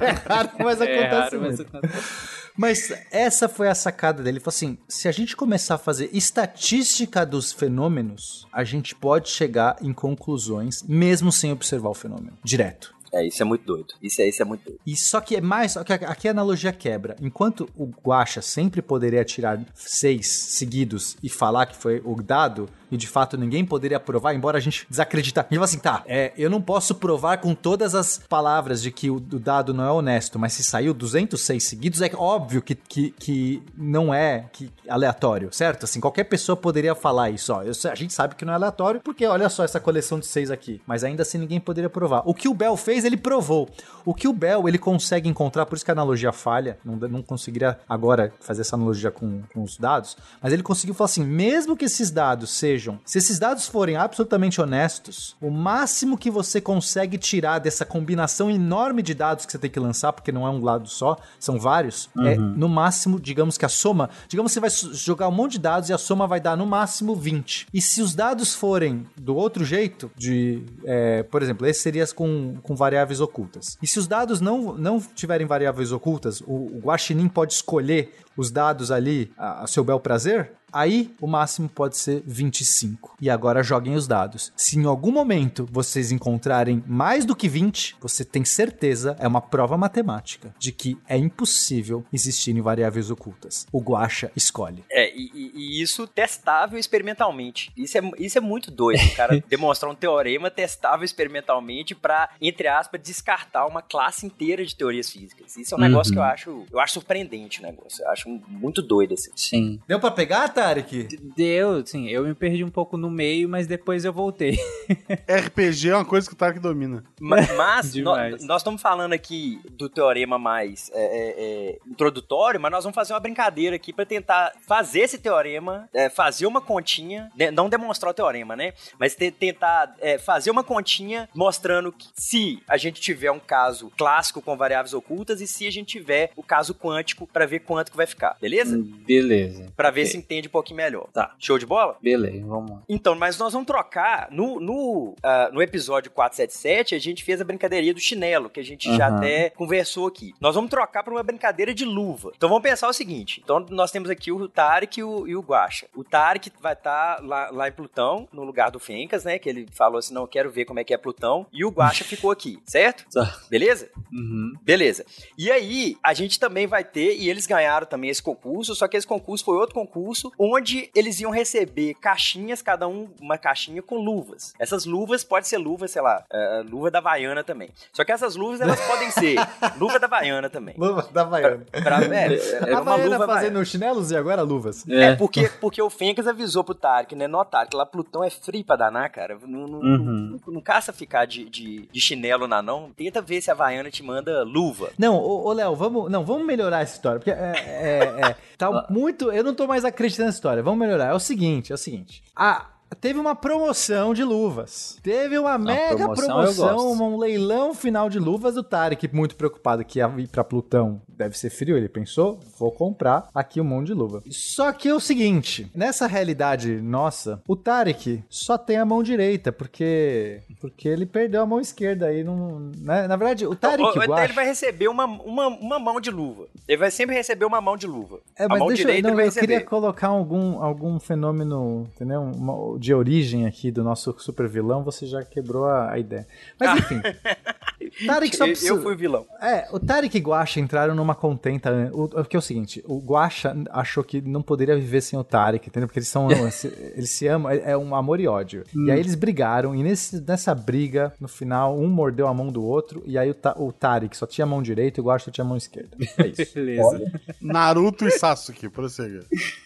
é raro, mas acontece é raro, muito. Mas acontece. Mas essa foi a sacada dele. Ele falou assim: se a gente começar a fazer estatística dos fenômenos, a gente pode chegar em conclusões, mesmo sem observar o fenômeno, direto. É, isso é muito doido. Isso é, isso é muito doido. E só que é mais. Aqui a analogia quebra. Enquanto o Guacha sempre poderia tirar seis seguidos e falar que foi o dado, e de fato ninguém poderia provar, embora a gente desacreditar. E assim, tá, é, eu não posso provar com todas as palavras de que o, o, dado não é honesto, mas se saiu 206 seguidos, é óbvio que, que, que não é que, aleatório, certo? Assim, qualquer pessoa poderia falar isso, ó. Eu, a gente sabe que não é aleatório, porque olha só essa coleção de seis aqui. Mas ainda assim ninguém poderia provar. O que o Bell fez, ele provou. O que o Bell, ele consegue encontrar, por isso que a analogia falha, não, não conseguiria agora fazer essa analogia com, com os dados, mas ele conseguiu falar assim, mesmo que esses dados sejam sejam, se esses dados forem absolutamente honestos, o máximo que você consegue tirar dessa combinação enorme de dados que você tem que lançar, porque não é um lado só, são vários, é, uhum. é no máximo, digamos que a soma, digamos que você vai jogar um monte de dados e a soma vai dar no máximo 20. E se os dados forem do outro jeito, de, é, por exemplo, esse seria com, com variáveis ocultas. E se os dados não, não tiverem variáveis ocultas, o, o Guaxinim pode escolher os dados ali a, a seu bel prazer, Aí o máximo pode ser 25. E agora joguem os dados. Se em algum momento vocês encontrarem mais do que 20, você tem certeza, é uma prova matemática, de que é impossível existirem variáveis ocultas. O Guacha escolhe. É, e, e, isso testável experimentalmente. Isso é, isso é muito doido, cara. demonstrar um teorema testável experimentalmente para, entre aspas, descartar uma classe inteira de teorias físicas. Isso é um uhum. negócio que eu acho, eu acho surpreendente o negócio. Eu acho muito doido assim. Sim. Deu para pegar, tá? Tarek? Deu, sim. Eu me perdi um pouco no meio, mas depois eu voltei. RPG é uma coisa que o Tarek domina. Mas, mas nós, nós estamos falando aqui do teorema mais é, é, é, introdutório, mas nós vamos fazer uma brincadeira aqui para tentar fazer esse teorema, é, fazer uma continha, né, não demonstrar o teorema, né? Mas tentar é, fazer uma continha mostrando que se a gente tiver um caso clássico com variáveis ocultas e se a gente tiver o caso quântico para ver quanto que vai ficar, beleza? Beleza. Para ver okay. se entende pouquinho melhor. Tá. Show de bola? Beleza, vamos lá. Então, mas nós vamos trocar. No, no uh, no episódio 477, a gente fez a brincadeirinha do chinelo, que a gente uhum. já até conversou aqui. Nós vamos trocar para uma brincadeira de luva. Então vamos pensar o seguinte: então nós temos aqui o Tarek e o, e o Guacha. O Tarek vai estar tá lá, lá em Plutão, no lugar do Fencas, né? Que ele falou assim: não, quero ver como é que é Plutão. E o Guacha ficou aqui, certo? Tá. Beleza? Uhum. Beleza. E aí, a gente também vai ter, e eles ganharam também esse concurso, só que esse concurso foi outro concurso, onde eles iam receber caixinhas, cada um uma caixinha com luvas. Essas luvas pode ser luva, sei lá, uh, luva da Havaiana também. Só que essas luvas, elas podem ser luva da Havaiana também. Luva da Havaiana. Pra, pra, é, é uma luva fazendo chinelos e agora luvas. É, é porque, porque o Fencas avisou pro Tarek, né? Notar que lá Plutão é frio pra danar, cara. Não, não, uhum. não, não caça ficar de, de, de, chinelo na não. Tenta ver se a Havaiana te manda luva. Não, ô, ô Léo, vamos, não, vamos melhorar essa história. Porque é, é, é tá muito. Eu não tô mais acreditando história. Vamos melhorar. É o seguinte, é o seguinte. A, teve uma promoção de luvas. Teve uma mega promoção, promoção um leilão final de luvas do Tarek, muito preocupado que ia ir pra Plutão. Deve ser frio, ele pensou, vou comprar aqui um monte de luva. Só que é o seguinte, nessa realidade nossa, o Tarek só tem a mão direita, porque porque ele perdeu a mão esquerda aí, não, né? Na verdade, o Tarek o, o, Ele vai receber uma, uma, uma mão de luva. Ele vai sempre receber uma mão de luva. É, mas a mão deixa, direita não, eu receber. queria colocar algum, algum fenômeno, entendeu? Uma, de origem aqui do nosso super vilão, você já quebrou a, a ideia. Mas enfim. Tarek só precisa... Eu fui vilão. É, o Tarek e Guacha entraram numa contenta. O, porque é o seguinte: o Guacha achou que não poderia viver sem o Tarek, entendeu? Porque eles são. eles se amam, é, é um amor e ódio. Hum. E aí eles brigaram, e nesse, nessa briga, no final, um mordeu a mão do outro, e aí o, o Tarek só tinha a mão direita e o Guacha só tinha a mão esquerda. É isso. Beleza. Naruto e Sasuke, prossegue.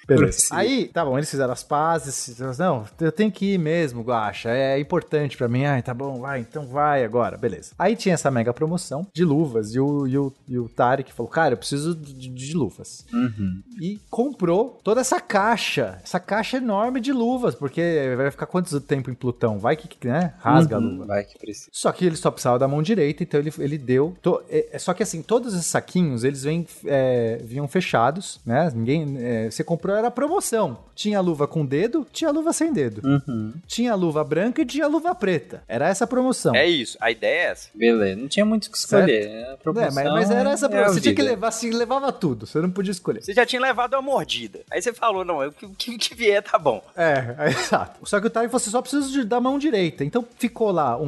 Beleza. Aí, tá bom, eles fizeram as pazes. Não, eu tenho que ir mesmo, Guacha. É importante para mim. Ai, tá bom, vai, então vai agora. Beleza. Aí tinha essa mega promoção de luvas. E o, e o, e o Tarek falou: Cara, eu preciso de, de luvas. Uhum. E comprou toda essa caixa. Essa caixa enorme de luvas. Porque vai ficar quanto tempo em Plutão? Vai que, né? Rasga uhum. a luva. Vai que precisa. Só que ele só precisava da mão direita. Então ele, ele deu. To, é, é só que assim, todos esses saquinhos, eles vêm, é, vinham fechados, né? Ninguém. É, você comprou, era promoção. Tinha luva com dedo, tinha luva sem dedo. Uhum. Tinha luva branca e tinha luva preta. Era essa a promoção. É isso. A ideia é essa. Beleza. Não tinha muito o que escolher. É, mas, mas, era essa promoção. É você tinha que levar, assim, levava tudo. Você não podia escolher. Você já tinha levado uma mordida. Aí você falou, não, o que, que, vier tá bom. É, é exato. Só que o Tarek você só precisa de, da mão direita. Então ficou lá um,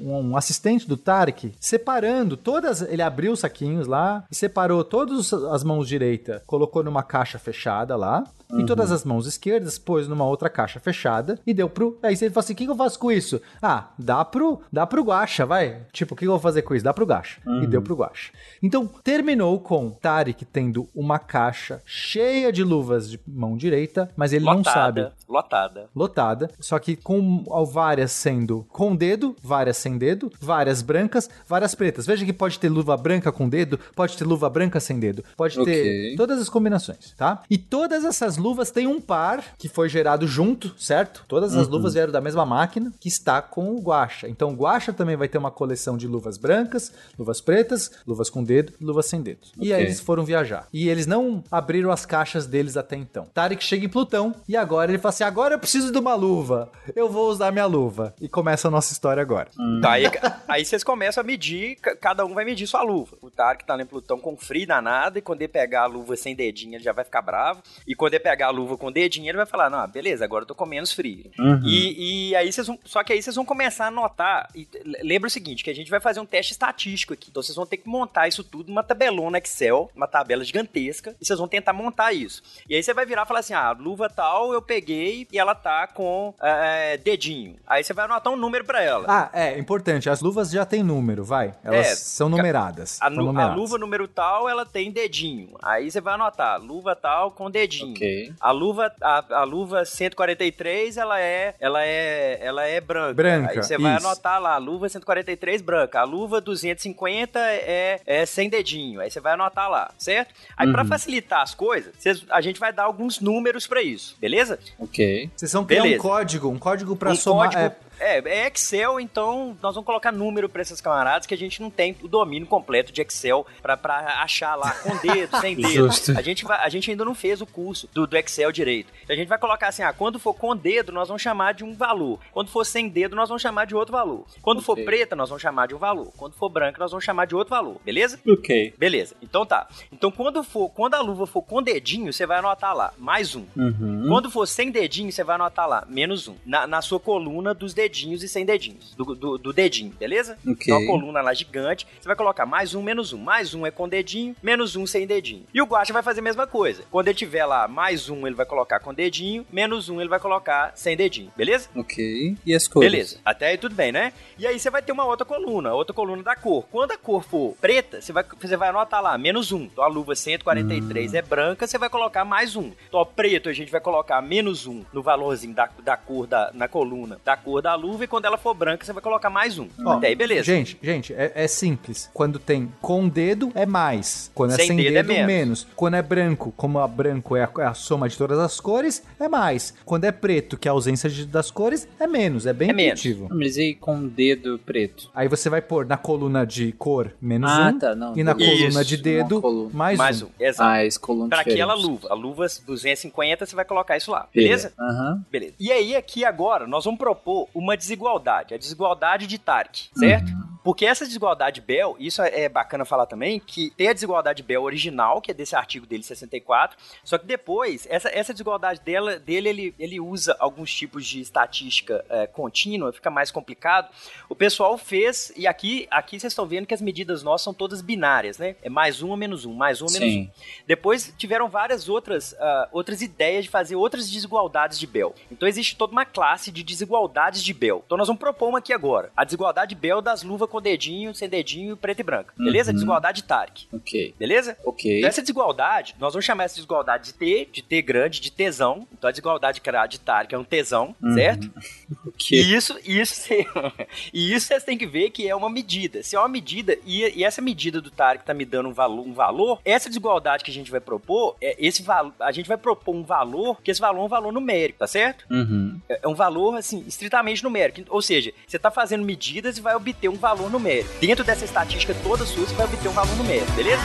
um, um, assistente do Tarek separando todas. Ele abriu os saquinhos lá e separou todas as mãos direita, colocou numa caixa fechada lá. Uhum. E todas as mãos esquerdas pôs numa outra caixa fechada e deu pro. Aí você fala assim: o que, que eu faço com isso? Ah, dá pro, dá pro Guacha, vai. Tipo, o que, que eu vou fazer com isso? Dá pro Guacha. Uhum. E deu pro Guacha. Então, terminou com Tarek tendo uma caixa cheia de luvas de mão direita, mas ele lotada, não sabe. Lotada. Lotada. Só que com várias sendo com dedo, várias sem dedo, várias brancas, várias pretas. Veja que pode ter luva branca com dedo, pode ter luva branca sem dedo, pode okay. ter todas as combinações, tá? E todas essas luvas têm um par que foi gerado junto, certo? Todas as uhum. luvas vieram da mesma máquina que está com o Guacha. Então o Guacha também vai ter uma coleção de luvas brancas, luvas pretas, luvas com dedo, luvas sem dedo. Okay. E aí eles foram viajar. E eles não abriram as caixas deles até então. Tarek chega em Plutão e agora ele fala assim: agora eu preciso de uma luva. Eu vou usar minha luva. E começa a nossa história agora. Hum. Aí, aí vocês começam a medir, cada um vai medir sua luva. O Tarek tá lá em Plutão com frio danado, e quando ele pegar a luva sem dedinho, ele já vai ficar bravo. E quando ele pegar a luva com dedinho, ele vai falar: Não, beleza, agora eu tô com menos frio. Uhum. E, e, aí vocês vão. Só que aí vocês vão começar a notar. E lembra o seguinte: que a gente vai fazer um teste estatístico aqui. Então vocês vão ter que montar isso tudo numa tabelona Excel, uma tabela gigantesca, e vocês vão tentar montar isso. E aí você vai virar e falar assim: ah, luva tal eu peguei e ela tá com é, dedinho. Aí você vai anotar um número para ela. Ah, é, importante. As luvas já tem número, vai. Elas é, são numeradas. A, são numeradas. a, luva número tal, ela tem dedinho. Aí você vai anotar, luva tal com dedinho. Okay. A luva a, a luva 143, ela é ela é ela é branca. Branca. Aí você vai anotar lá, luva 143 branca. A luva 250 é, é sem dedinho. Aí você vai anotar lá, certo? Aí uhum. para facilitar as coisas, cês, a gente vai dar alguns números para isso, beleza? OK. Vocês vão criar beleza. um código, um código para um somar código, é É, é Excel, então nós vamos colocar número pra esses camaradas que a gente não tem o domínio completo de Excel pra, pra achar lá com dedo, sem dedo. Justo. A gente, vai, a gente ainda não fez o curso do, do Excel direito. Então a gente vai colocar assim, ah, quando for com dedo, nós vamos chamar de um valor. Quando for sem dedo, nós vamos chamar de outro valor. Quando for preta, nós vamos chamar de um valor. Quando for branca, nós vamos chamar de outro valor, beleza? Ok. Beleza. Então tá. Então quando for, quando a luva for com dedinho, você vai anotar lá mais um. Uhum. Quando for sem dedinho, você vai anotar lá menos um. Na, na sua coluna dos dedinhos e sem dedinhos. Do, do, do dedinho, beleza? Ok. Então a coluna lá gigante, você vai colocar mais um, menos um. Mais um é com dedinho, menos um sem dedinho. E o guacha vai fazer a mesma coisa. Quando ele tiver lá mais um, ele vai colocar com dedinho, menos um ele vai colocar sem dedinho, beleza? Ok. E as cores? Beleza, até aí tudo bem, né? E aí você vai ter uma outra coluna, outra coluna da cor. Quando a cor for preta, você vai, você vai anotar lá, menos um. Então a luva 143 é branca, você vai colocar mais um. Então, preto, a gente vai colocar menos um no valorzinho da, da cor da, na coluna da cor da luva, e quando ela for branca, você vai colocar mais um. Ó, até aí, beleza. Gente, gente, é, é simples. Quando tem com dedo, é mais. Quando é Sem sem dedo dedo, é menos. menos. Quando é branco, como a branco é a, é a soma de todas as cores, é mais. Quando é preto, que é a ausência de- das cores, é menos. É bem É menos. intuitivo. Mas e com dedo preto? Aí você vai pôr na coluna de cor menos Ah, um. tá, não. E na Isso, coluna de dedo, coluna. mais, mais um. um, exato. Mais coluna Pra diferente. aquela luva. A luva 250, você vai colocar isso lá, beleza? Aham. Beleza. E aí, aqui agora, nós vamos propor uma desigualdade. A desigualdade de Tark, certo? Porque essa desigualdade Bell, isso é bacana falar também, que tem a desigualdade Bell original, que é desse artigo dele 64, só que depois, essa, essa desigualdade dela, dele, ele, ele usa alguns tipos de estatística é, contínua, fica mais complicado. O pessoal fez, e aqui, aqui vocês estão vendo que as medidas nossas são todas binárias, né? É mais um ou menos um, mais um ou menos um. Sim. Depois tiveram várias outras, ah, outras ideias de fazer outras desigualdades de Bell. Então existe toda uma classe de desigualdades de Bell. Então nós vamos propor uma aqui agora. A desigualdade Bell das luvas com dedinho, sem dedinho, preto e branca. Beleza? Uhum. Desigualdade Tark. Ok. Beleza? Ok. Então, essa desigualdade, nós vamos chamar essa desigualdade de T, de T grande, de tesão. Então a desigualdade de Tark é um tesão, Uhum. certo? Ok. E isso, isso, e isso vocês têm que ver que é uma medida. Se é uma medida, e, e essa medida do Tarek tá me dando um valor, um valor, essa desigualdade que a gente vai propor, é esse valor, a gente vai propor um valor, que esse valor é um valor numérico, tá certo? Uhum. É é um valor, assim, estritamente numérico. Ou seja, você tá fazendo medidas e vai obter um valor numérico. Dentro dessa estatística toda sua, você vai obter um valor numérico, beleza?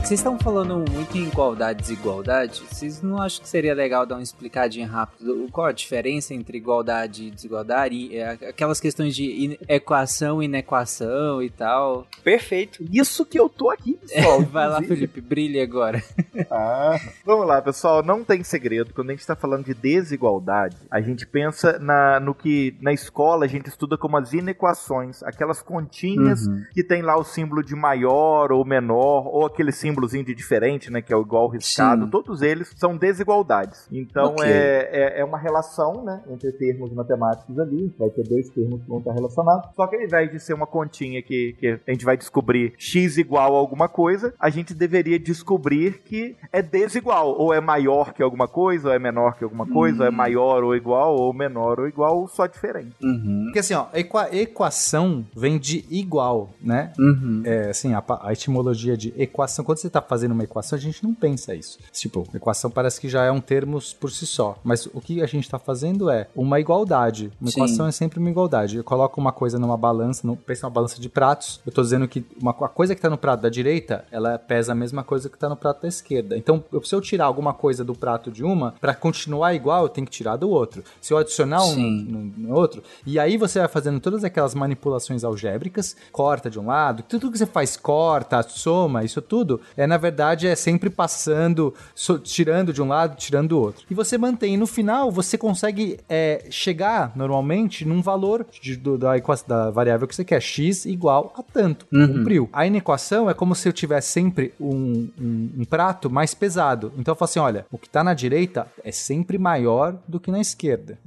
Que vocês estão falando muito em igualdade e desigualdade. Vocês não acham que seria legal dar uma explicadinha rápido? Qual a diferença entre igualdade e desigualdade? E, é, aquelas questões de equação e inequação e tal. Perfeito. Isso que eu tô aqui, pessoal. Vai lá. Felipe, brilhe agora. Ah, vamos lá, pessoal. Não tem segredo. Quando a gente está falando de desigualdade, a gente pensa na, no que na escola a gente estuda como as inequações, aquelas continhas Uhum. que tem lá o símbolo de maior ou menor, ou aquele símbolozinho de diferente, né? Que é o igual riscado. Sim. Todos eles são desigualdades. Então Ok. é, é, é uma relação, né? Entre termos matemáticos ali. Vai ter dois termos que vão estar relacionados. Só que ao invés de ser uma continha que, que a gente vai descobrir x igual a alguma coisa, a gente deveria descobrir que é desigual. Ou é maior que alguma coisa, ou é menor que alguma coisa, ou é maior ou igual, ou menor ou igual, só diferente. Uhum. Porque assim, ó, equa- equação vem de igual, né? Uhum. É, assim, a, a etimologia de equação, quando você tá fazendo uma equação, a gente não pensa isso. Tipo, equação parece que já é um termo por si só. Mas o que a gente tá fazendo é uma igualdade. Uma Sim. equação é sempre uma igualdade. Eu coloco uma coisa numa balança, no, pensa numa balança de pratos, eu tô dizendo que uma, a coisa que tá no prato da direita, ela pesa a mesma coisa que tá no prato da esquerda. Então, eu- se eu tirar alguma coisa do prato de uma, pra continuar igual, eu tenho que tirar do outro. Se eu adicionar um no, no outro, e aí você vai fazendo todas aquelas manipulações algébricas, corta de um lado, tudo que você faz, corta, soma, isso tudo, é na verdade é sempre passando, so- tirando de um lado, tirando do outro. E você mantém, e no final você consegue é, chegar normalmente num valor de- do- da, equação, da variável que você quer, x igual a tanto, cumpriu. A inequação é como se eu tivesse sempre um, um- um prato mais pesado. Então eu falo assim, olha, o que tá na direita é sempre maior do que na esquerda.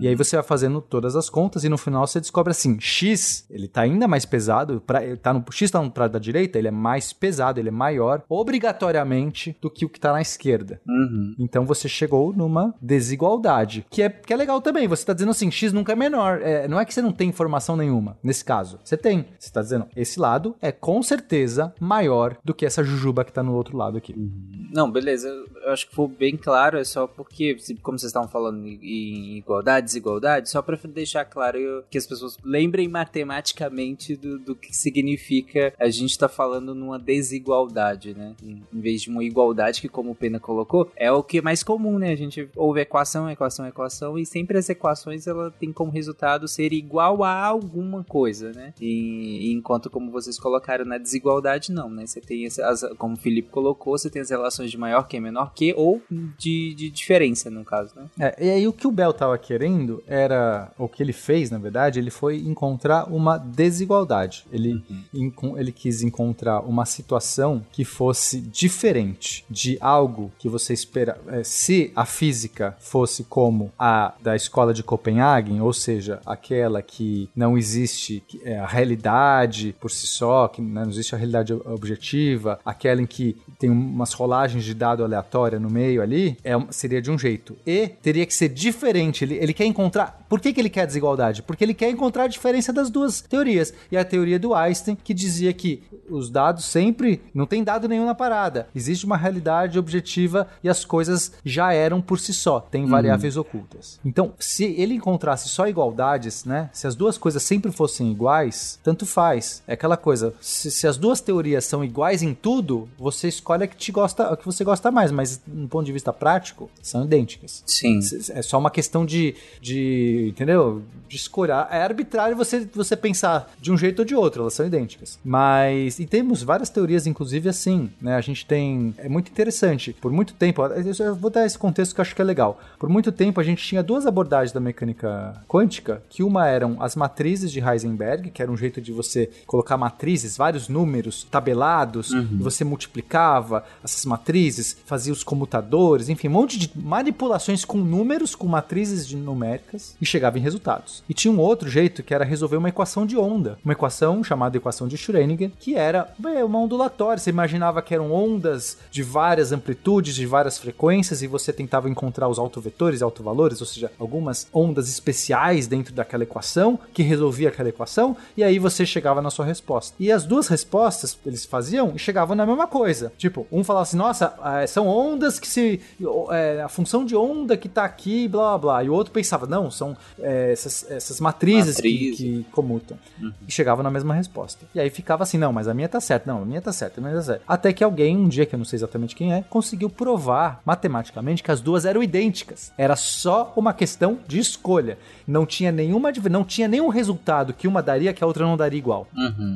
E aí você vai fazendo todas as contas e no final você descobre assim, X, ele tá ainda mais pesado, pra, tá no, X tá no prato da direita, ele é mais pesado, ele é maior maior, obrigatoriamente, do que o que tá na esquerda. Uhum. Então você chegou numa desigualdade, que é, que é legal também. Você tá dizendo assim, X nunca é menor. É, não é que você não tem informação nenhuma, nesse caso. Você tem. Você tá dizendo, esse lado é com certeza maior do que essa jujuba que tá no outro lado aqui. Não, beleza. Eu acho que foi bem claro, é só porque, como vocês estavam falando em- igualdade, desigualdade, só pra deixar claro que as pessoas lembrem matematicamente do, do que significa a gente tá falando numa desigualdade, né? Em, vez de uma igualdade, que como o Pena colocou, é o que é mais comum, né? A gente ouve equação, equação, equação, e sempre as equações ela tem como resultado ser igual a alguma coisa, né? E, enquanto como vocês colocaram na desigualdade, não, né? Você tem as, como o Felipe colocou, você tem as relações de maior que, menor que, ou de, de diferença, no caso, né? É, e aí o que o Bell tava querendo era, o que ele fez, na verdade, ele foi encontrar uma desigualdade. Ele, encon- ele quis encontrar uma situação que fosse diferente de algo que você espera. é, se a física fosse como a da escola de Copenhagen, ou seja, aquela que não existe é a realidade por si só, que né, não existe a realidade objetiva, aquela em que tem umas rolagens de dado aleatória no meio ali, é, seria de um jeito. E teria que ser diferente. Ele, ele quer encontrar. Por que, que ele quer desigualdade? Porque ele quer encontrar a diferença das duas teorias. E a teoria do Einstein, que dizia que os dados sempre. Não tem dado nenhum na parada. Existe uma realidade objetiva e as coisas já eram por si só. Tem variáveis ocultas. Então, se ele encontrasse só igualdades, né? Se as duas coisas sempre fossem iguais, tanto faz. É aquela coisa. Se, se as duas teorias são iguais em tudo, você escolhe a que te gosta, a que você gosta mais. Mas, do ponto de vista prático, são idênticas. Sim. É só uma questão de, de entendeu? De escolher. É arbitrário você, você pensar de um jeito ou de outro, elas são idênticas. Mas, e temos várias teorias, inclusive assim, né? A gente tem, é muito interessante, por muito tempo, eu vou dar esse contexto que eu acho que é legal. Por muito tempo a gente tinha duas abordagens da mecânica quântica, que uma eram as matrizes de Heisenberg, que era um jeito de você colocar matrizes, vários números tabelados, e você multiplicava essas matrizes, fazia os comutadores, enfim, um monte de manipulações com números, com matrizes de numéricas e chegava em resultados. E tinha um outro jeito que era resolver uma equação de onda, uma equação chamada equação de Schrödinger, que era uma ondulatória. Você imaginava que eram ondas de várias amplitudes, de várias frequências e você tentava encontrar os autovetores e autovalores, ou seja, algumas ondas especiais dentro daquela equação que resolvia aquela equação e aí você chegava na sua resposta. E as duas respostas eles faziam e chegavam na mesma coisa. Tipo, um falava assim: "Nossa, ah, são ondas que se é, a função de onda que tá aqui, blá blá blá". E o outro pensava: "Não, são é, essas, essas matrizes que, Matriz. que comutam". E chegava na mesma resposta. E aí ficava assim: "Não, mas a minha tá certa. Não, a minha tá certa, a minha tá certa". Até que alguém, um dia que eu não sei exatamente quem é, conseguiu provar matematicamente que as duas eram idênticas. Era só uma questão de escolha. Não tinha nenhuma não tinha nenhum resultado que uma daria que a outra não daria igual.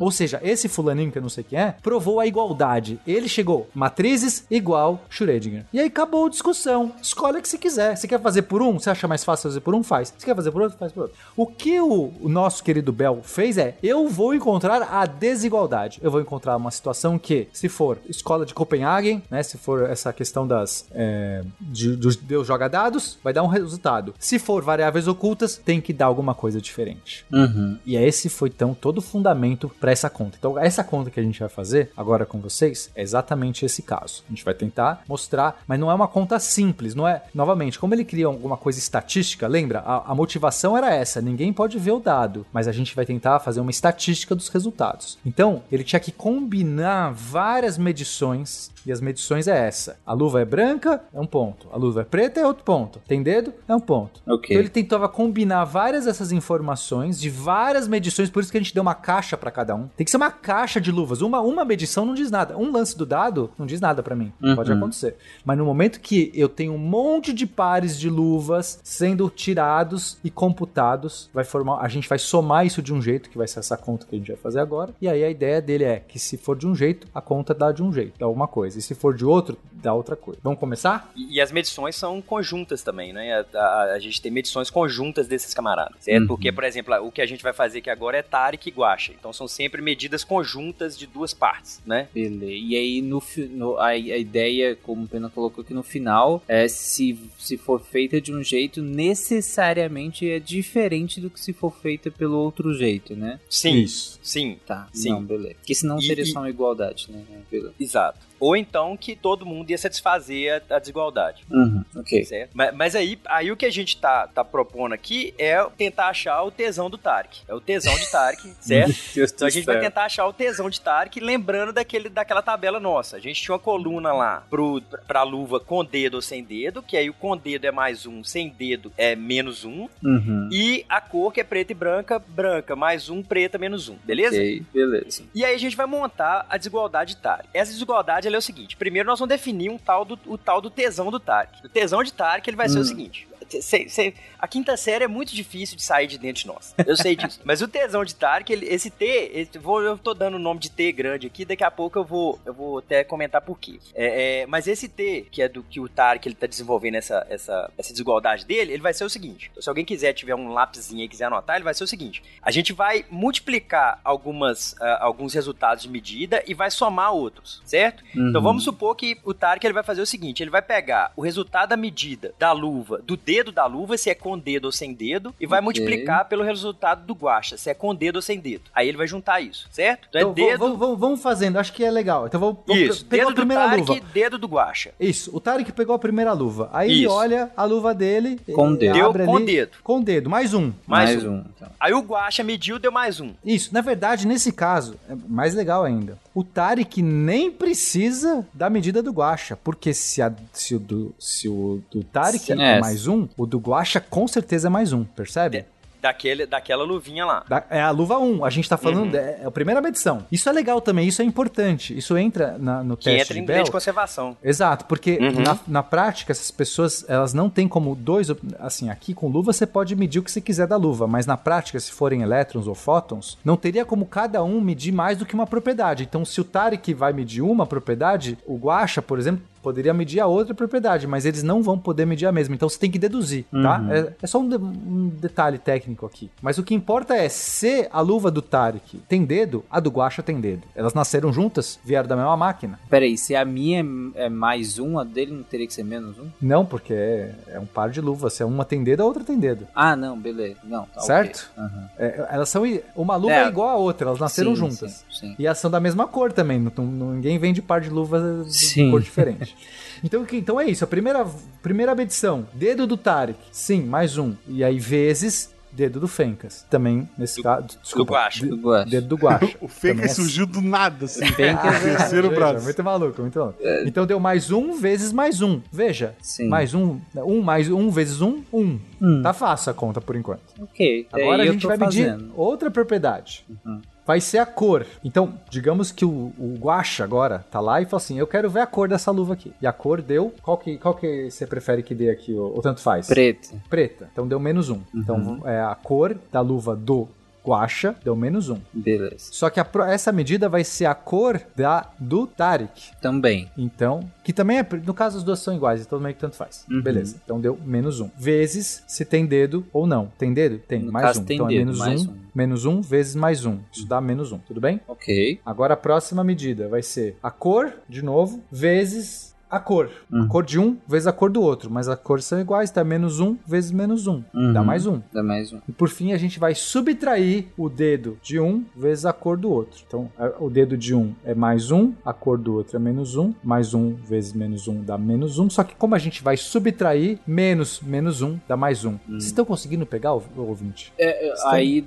Ou seja, esse fulaninho que eu não sei quem é, provou a igualdade. Ele chegou, matrizes igual Schrödinger. E aí acabou a discussão. Escolhe o que você quiser. Você quer fazer por um? Você acha mais fácil fazer por um? Faz. Você quer fazer por outro? Faz por outro. O que o, o nosso querido Bell fez é, eu vou encontrar a desigualdade. Eu vou encontrar uma situação que, se for escola de Copenhagen, né, se for essa questão das é, de, dos Deus joga dados, vai dar um resultado. Se for variáveis ocultas, tem que dar alguma coisa diferente. Uhum. E esse foi então todo o fundamento para essa conta. Então, essa conta que a gente vai fazer agora com vocês é exatamente esse caso. A gente vai tentar mostrar, mas não é uma conta simples, não é? Novamente, como ele cria alguma coisa estatística, lembra? A, a motivação era essa: ninguém pode ver o dado, mas a gente vai tentar fazer uma estatística dos resultados. Então, ele tinha que combinar várias medições. E as medições é essa. A luva é branca, é um ponto. A luva é preta, é outro ponto. Tem dedo, é um ponto. Ok. Então ele tentava combinar várias dessas informações de várias medições, por isso que a gente deu uma caixa pra cada um. Tem que ser uma caixa de luvas. Uma, uma medição não diz nada. Um lance do dado não diz nada pra mim. Uhum. Pode acontecer. Mas no momento que eu tenho um monte de pares de luvas sendo tirados e computados, vai formar, a gente vai somar isso de um jeito, que vai ser essa conta que a gente vai fazer agora. E aí a ideia dele é que se for de um jeito, a conta dá de um jeito, dá uma coisa. E se for de outro, dá outra coisa. Vamos começar? E, e as medições são conjuntas também, né? A, a- a gente tem medições conjuntas desses camaradas, certo? Uhum. Porque, por exemplo, o que a gente vai fazer aqui agora é Tarek e Guacha. Então são sempre medidas conjuntas de duas partes, né? Beleza. E aí, no, no- a, a ideia, como o Pena colocou aqui no final, é se, se for feita de um jeito, necessariamente é diferente do que se for feita pelo outro jeito, né? Sim, Isso. sim. Tá, Sim. não, beleza. Porque senão E- seria e- só uma igualdade, né? Beleza. Exato. Ou então que todo mundo ia satisfazer a, a desigualdade. Uhum, ok. Certo? Mas, mas, aí, aí o que a gente tá, tá propondo aqui é tentar achar o tesão do Tarek. É o tesão de Tarek, certo? então a gente vai tentar achar o tesão de Tarek, lembrando daquele, daquela tabela nossa. A gente tinha uma coluna lá pro, pra luva com dedo ou sem dedo, que aí o com dedo é mais um, sem dedo é menos um. Uhum. E a cor que é preta e branca, branca, mais um, preta, menos um. Beleza? Ok, beleza. E aí a gente vai montar a desigualdade de Tarek. Essa desigualdade é o seguinte: primeiro nós vamos definir um tal do, o tal do tesão do Tarek. O tesão de Tarek ele vai ser o seguinte: A quinta série é muito difícil de sair de dentro de nós. Eu sei disso. Mas o tesão de Tark, ele, esse T, esse, vou, eu tô dando o nome de T grande aqui, daqui a pouco eu vou, eu vou até comentar por quê. É, é, mas esse T, que é do que o Tark ele tá desenvolvendo essa, essa, essa desigualdade dele, ele vai ser o seguinte. Então, se alguém quiser, tiver um lápisinho aí quiser anotar, ele vai ser o seguinte. A gente vai multiplicar algumas, uh, alguns resultados de medida e vai somar outros, certo? Uhum. Então vamos supor que o Tark ele vai fazer o seguinte: ele vai pegar o resultado da medida da luva do dedo da luva, se é com dedo ou sem dedo, e vai Ok. multiplicar pelo resultado do guacha, se é com dedo ou sem dedo. Aí ele vai juntar isso, certo? Então, Então, é dedo. vamos, vamos- vamos fazendo, acho que é legal. Então vamos, isso, pegar dedo a primeira do Tarek, luva. dedo do guacha. Isso, o Tarek pegou a primeira luva. Aí ele Isso. olha a luva dele. Com dedo. Deu com ali- dedo. Com dedo, mais um. Mais, Mais um. um, então. Aí o guacha mediu, deu mais um. Isso, na verdade, nesse caso, é mais legal ainda. O Tarek nem precisa da medida do Guacha, porque se, a- se o, do, se o do Tarek é é. mais um, o do Guacha com certeza é mais um, percebe? Daquele, daquela luvinha lá. Da- é a luva 1, a gente tá falando, Uhum. de- é a primeira medição. Isso é legal também, isso é importante. Isso entra na- no Que teste entra de em Bell. de conservação. Exato, porque Uhum. na, na prática essas pessoas elas não têm como dois, assim, aqui com luva você pode medir o que você quiser da luva, mas na prática se forem elétrons ou fótons, não teria como cada um medir mais do que uma propriedade. Então se o Tarek vai medir uma propriedade, o Guacha, por exemplo, poderia medir a outra propriedade, mas eles não vão poder medir a mesma. Então você tem que deduzir, tá? Uhum. É, é só um, de- um detalhe técnico aqui. Mas o que importa é se a luva do Tarek tem dedo, a do Guacha tem dedo. Elas nasceram juntas, vieram da mesma máquina. Peraí, se a minha é, é mais um, a dele não teria que ser menos um? Não, porque é, é um par de luvas. Se é uma tem dedo, a outra tem dedo. Ah, não, beleza. Não, tá Certo? ok. Aham. É, elas são. Uma luva É. é. igual a outra, elas nasceram Sim, juntas. Sim, sim. E elas são da mesma cor também. Não, não- ninguém vende par de luvas de cor diferente. Então, que- então é isso. A primeira, primeira medição: dedo do Tarek. Sim, mais um. E aí, vezes. Dedo do Fencas. Também, nesse caso. Desculpa. Guaxa. de- Do. Dedo do Guacha. O Também é surgiu do nada, assim. Fencas é- Terceiro Veja, braço. Muito maluco, muito maluco. Então deu mais um vezes mais um. Veja. Sim. Mais um. Um mais um vezes um, um. Hum. Tá fácil a conta por enquanto. Ok. Agora aí a gente vai medir fazendo. outra propriedade. Uhum. Vai ser a cor. Então, digamos que o, o Guacha agora tá lá e fala assim: Eu quero ver a cor dessa luva aqui. E a cor deu. Qual que, qual que você prefere que dê aqui? Ou, ou tanto faz? Preto. Preta. Então deu menos um. Então é a cor da luva do Guacha deu menos um. Beleza. Só que a essa medida vai ser a cor da do Tarek. Também. Então, que também é, no caso as duas são iguais, então meio que tanto faz. Uhum. Beleza. Então deu menos um. Vezes se tem dedo ou não. Tem dedo? Tem. No mais caso, um. tem então é dedo, menos mais um, um. Menos um vezes mais um. Isso dá menos um. Tudo bem? Ok. Agora a próxima medida vai ser a cor, de novo, vezes a cor. Uhum. A cor de um vezes a cor do outro. Mas as cores são iguais, tá? Menos um vezes menos um. Dá Uhum. mais um. Dá mais um. E por fim, a gente vai subtrair o dedo de um vezes a cor do outro. Então, o dedo de um é mais um, a cor do outro é menos um, mais um vezes menos um dá menos um. Só que como a gente vai subtrair, menos menos um dá mais um. Vocês estão conseguindo pegar, o o ouvinte? É, é, Estão- aí,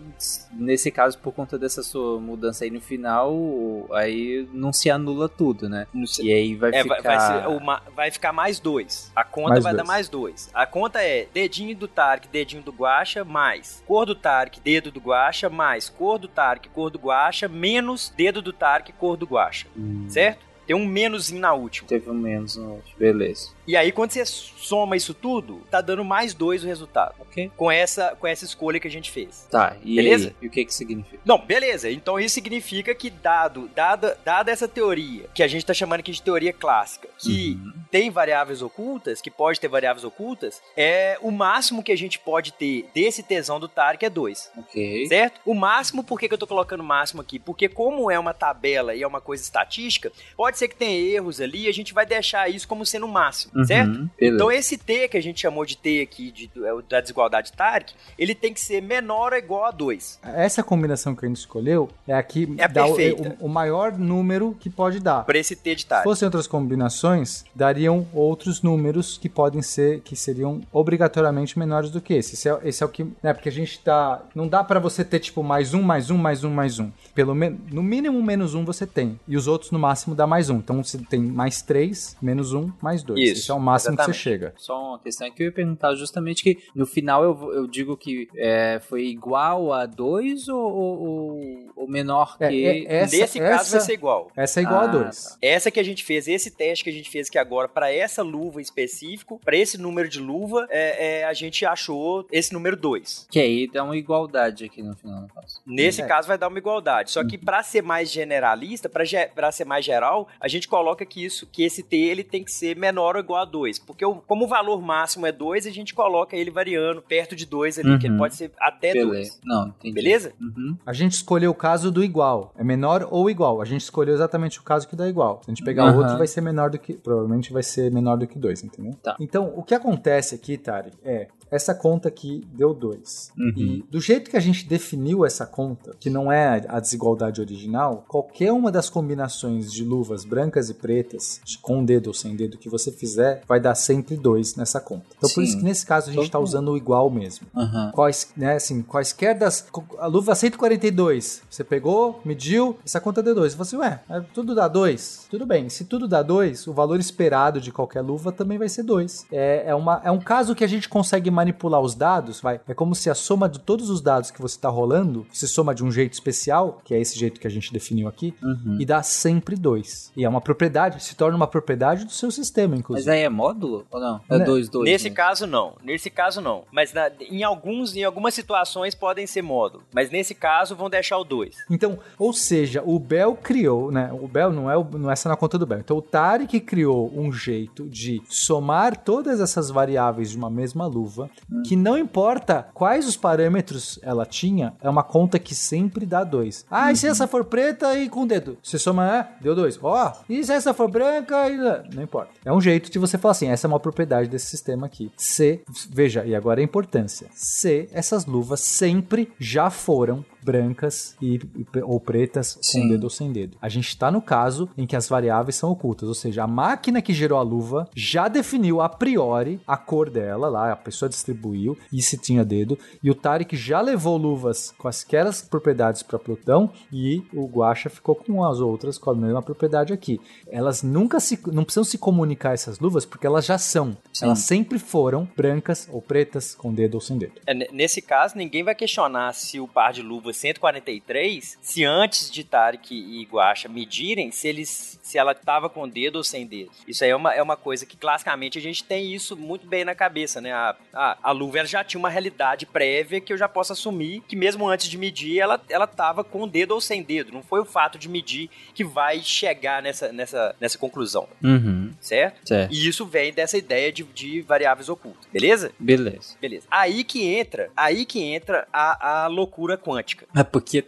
nesse caso, por conta dessa sua mudança aí no final, aí não se anula tudo, né? E aí vai É, ficar... vai, vai, ser uma- vai ficar mais dois. A conta Mais vai dois. dar mais dois. A conta é dedinho do Tarek, dedinho do Guacha, mais cor do Tarek, dedo do Guacha, mais cor do Tarek, cor do Guacha, menos dedo do Tarek, cor do Guacha. Hum, Certo? Tem um menosinho na última. Teve um menos no outro. Beleza. E aí, quando você soma isso tudo, tá dando mais dois o resultado. Ok. Com essa, com essa escolha que a gente fez. Tá, e Beleza? aí? E o que que significa? Não, beleza. Então isso significa que, dado, dada, dada essa teoria, que a gente tá chamando aqui de teoria clássica, que Uhum. tem variáveis ocultas, que pode ter variáveis ocultas, é o máximo que a gente pode ter desse tesão do Tarek é 2. Ok. Certo? O máximo, por que, que eu tô colocando máximo aqui? Porque como é uma tabela e é uma coisa estatística, pode ser que tenha erros ali, a gente vai deixar isso como sendo o máximo, Uhum, certo? beleza. Então esse T que a gente chamou de T aqui, de, é da desigualdade Tarek, ele tem que ser menor ou igual a 2. Essa combinação que a gente escolheu é a que É dá o, perfeita. o- o maior número que pode dar. Para esse T de Se Tarek. fossem outras combinações, dariam outros números que podem ser, que seriam obrigatoriamente menores do que esse. Esse é, esse é o que, né, porque a gente tá, não dá pra você ter tipo mais um, mais um, mais um, mais um. Pelo menos, no mínimo menos um você tem, e os outros no máximo dá mais um. Então você tem mais três, menos um, mais dois. Isso, Esse é o máximo que exatamente. você chega. Só uma questão é que eu ia perguntar justamente que no final eu, eu digo que é, foi igual a 2 ou, ou, ou- menor que. É, é, essa, Nesse caso essa, vai ser igual. essa é igual Ah, a dois. tá. Essa que a gente fez, esse teste que a gente fez aqui agora, para essa luva em específico, para esse número de luva, é, é, a gente achou esse número 2. Que aí dá uma igualdade aqui no final do caso. Nesse É. caso vai dar uma igualdade. Só que para ser mais generalista, para ser mais geral, a gente coloca que isso, que esse T ele tem que ser menor ou igual a 2. Porque o- como o valor máximo é 2, a gente coloca ele variando perto de 2 ali, que ele Uhum. pode ser até 2. Beleza. Não, entendi. Beleza? Uhum. A gente escolheu o caso do igual. É menor ou igual. A gente escolheu exatamente o caso que dá igual. Se a gente pegar Aham. outro, vai ser menor do que. Provavelmente vai ser menor do que 2, entendeu? Tá. Então, o que acontece aqui, Tari, é. Essa conta aqui deu 2. Uhum. E do jeito que a gente definiu essa conta, que não é a desigualdade original, qualquer uma das combinações de luvas brancas e pretas, com dedo ou sem dedo, que você fizer, vai dar sempre 2 nessa conta. Então, por Sim. isso que nesse caso a gente está usando o igual mesmo Aham. quais, né, assim, quaisquer das. A luva 142, você pegou, mediu, essa conta deu 2. Você assim, ué, é, tudo dá 2? Tudo bem, se tudo dá 2, o valor esperado de qualquer luva também vai ser 2. É, é, uma, é um caso que a gente consegue manipular os dados, vai. É como se a soma de todos os dados que você está rolando, se soma de um jeito especial, que é esse jeito que a gente definiu aqui, Uhum. e dá sempre 2. E é uma propriedade, se torna uma propriedade do seu sistema, Mas inclusive. aí é módulo ou não? É Né? 2, 2. Nesse caso, não. Nesse caso, não. Mas na- em, alguns, em algumas situações podem ser módulo. Mas nesse caso, vão deixar o 2. Então, ou seja, o Bell criou, né? O Bell não é, o- não é essa na conta do Bell. Então, o Tarek criou um jeito de somar todas essas variáveis de uma mesma luva, que não importa quais os parâmetros ela tinha, é uma conta que sempre dá dois. Ah, e se essa for preta e com dedo? Você soma, é, deu dois. Ó, e se essa for branca e... Não importa. É um jeito de você falar assim, essa é uma propriedade desse sistema aqui. Se, veja, e agora a importância. Se essas luvas sempre já foram brancas e, ou pretas com Sim. dedo ou sem dedo. A gente está no caso em que as variáveis são ocultas, ou seja, a máquina que gerou a luva já definiu a priori a cor dela lá, a pessoa distribuiu e se tinha dedo, e o Tarek já levou luvas com aquelas propriedades para Plutão e o Guaxa ficou com as outras com a mesma propriedade aqui. Elas nunca se não precisam se comunicar essas luvas porque elas já são. Sim. Elas sempre foram brancas ou pretas com dedo ou sem dedo. É, nesse caso, ninguém vai questionar se o par de luvas 143, se antes de Tarek e Guacha medirem, se eles se ela estava com dedo ou sem dedo. Isso aí é uma, é uma coisa que classicamente a gente tem isso muito bem na cabeça, né? A, a, a luva já tinha uma realidade prévia que eu já posso assumir que mesmo antes de medir, ela, ela tava com dedo ou sem dedo. Não foi o fato de medir que vai chegar nessa, nessa, nessa conclusão, Uhum. certo? Certo. E isso vem dessa ideia de, de variáveis ocultas, beleza? Beleza. Beleza. Aí que entra, aí que entra a, a loucura quântica. É porque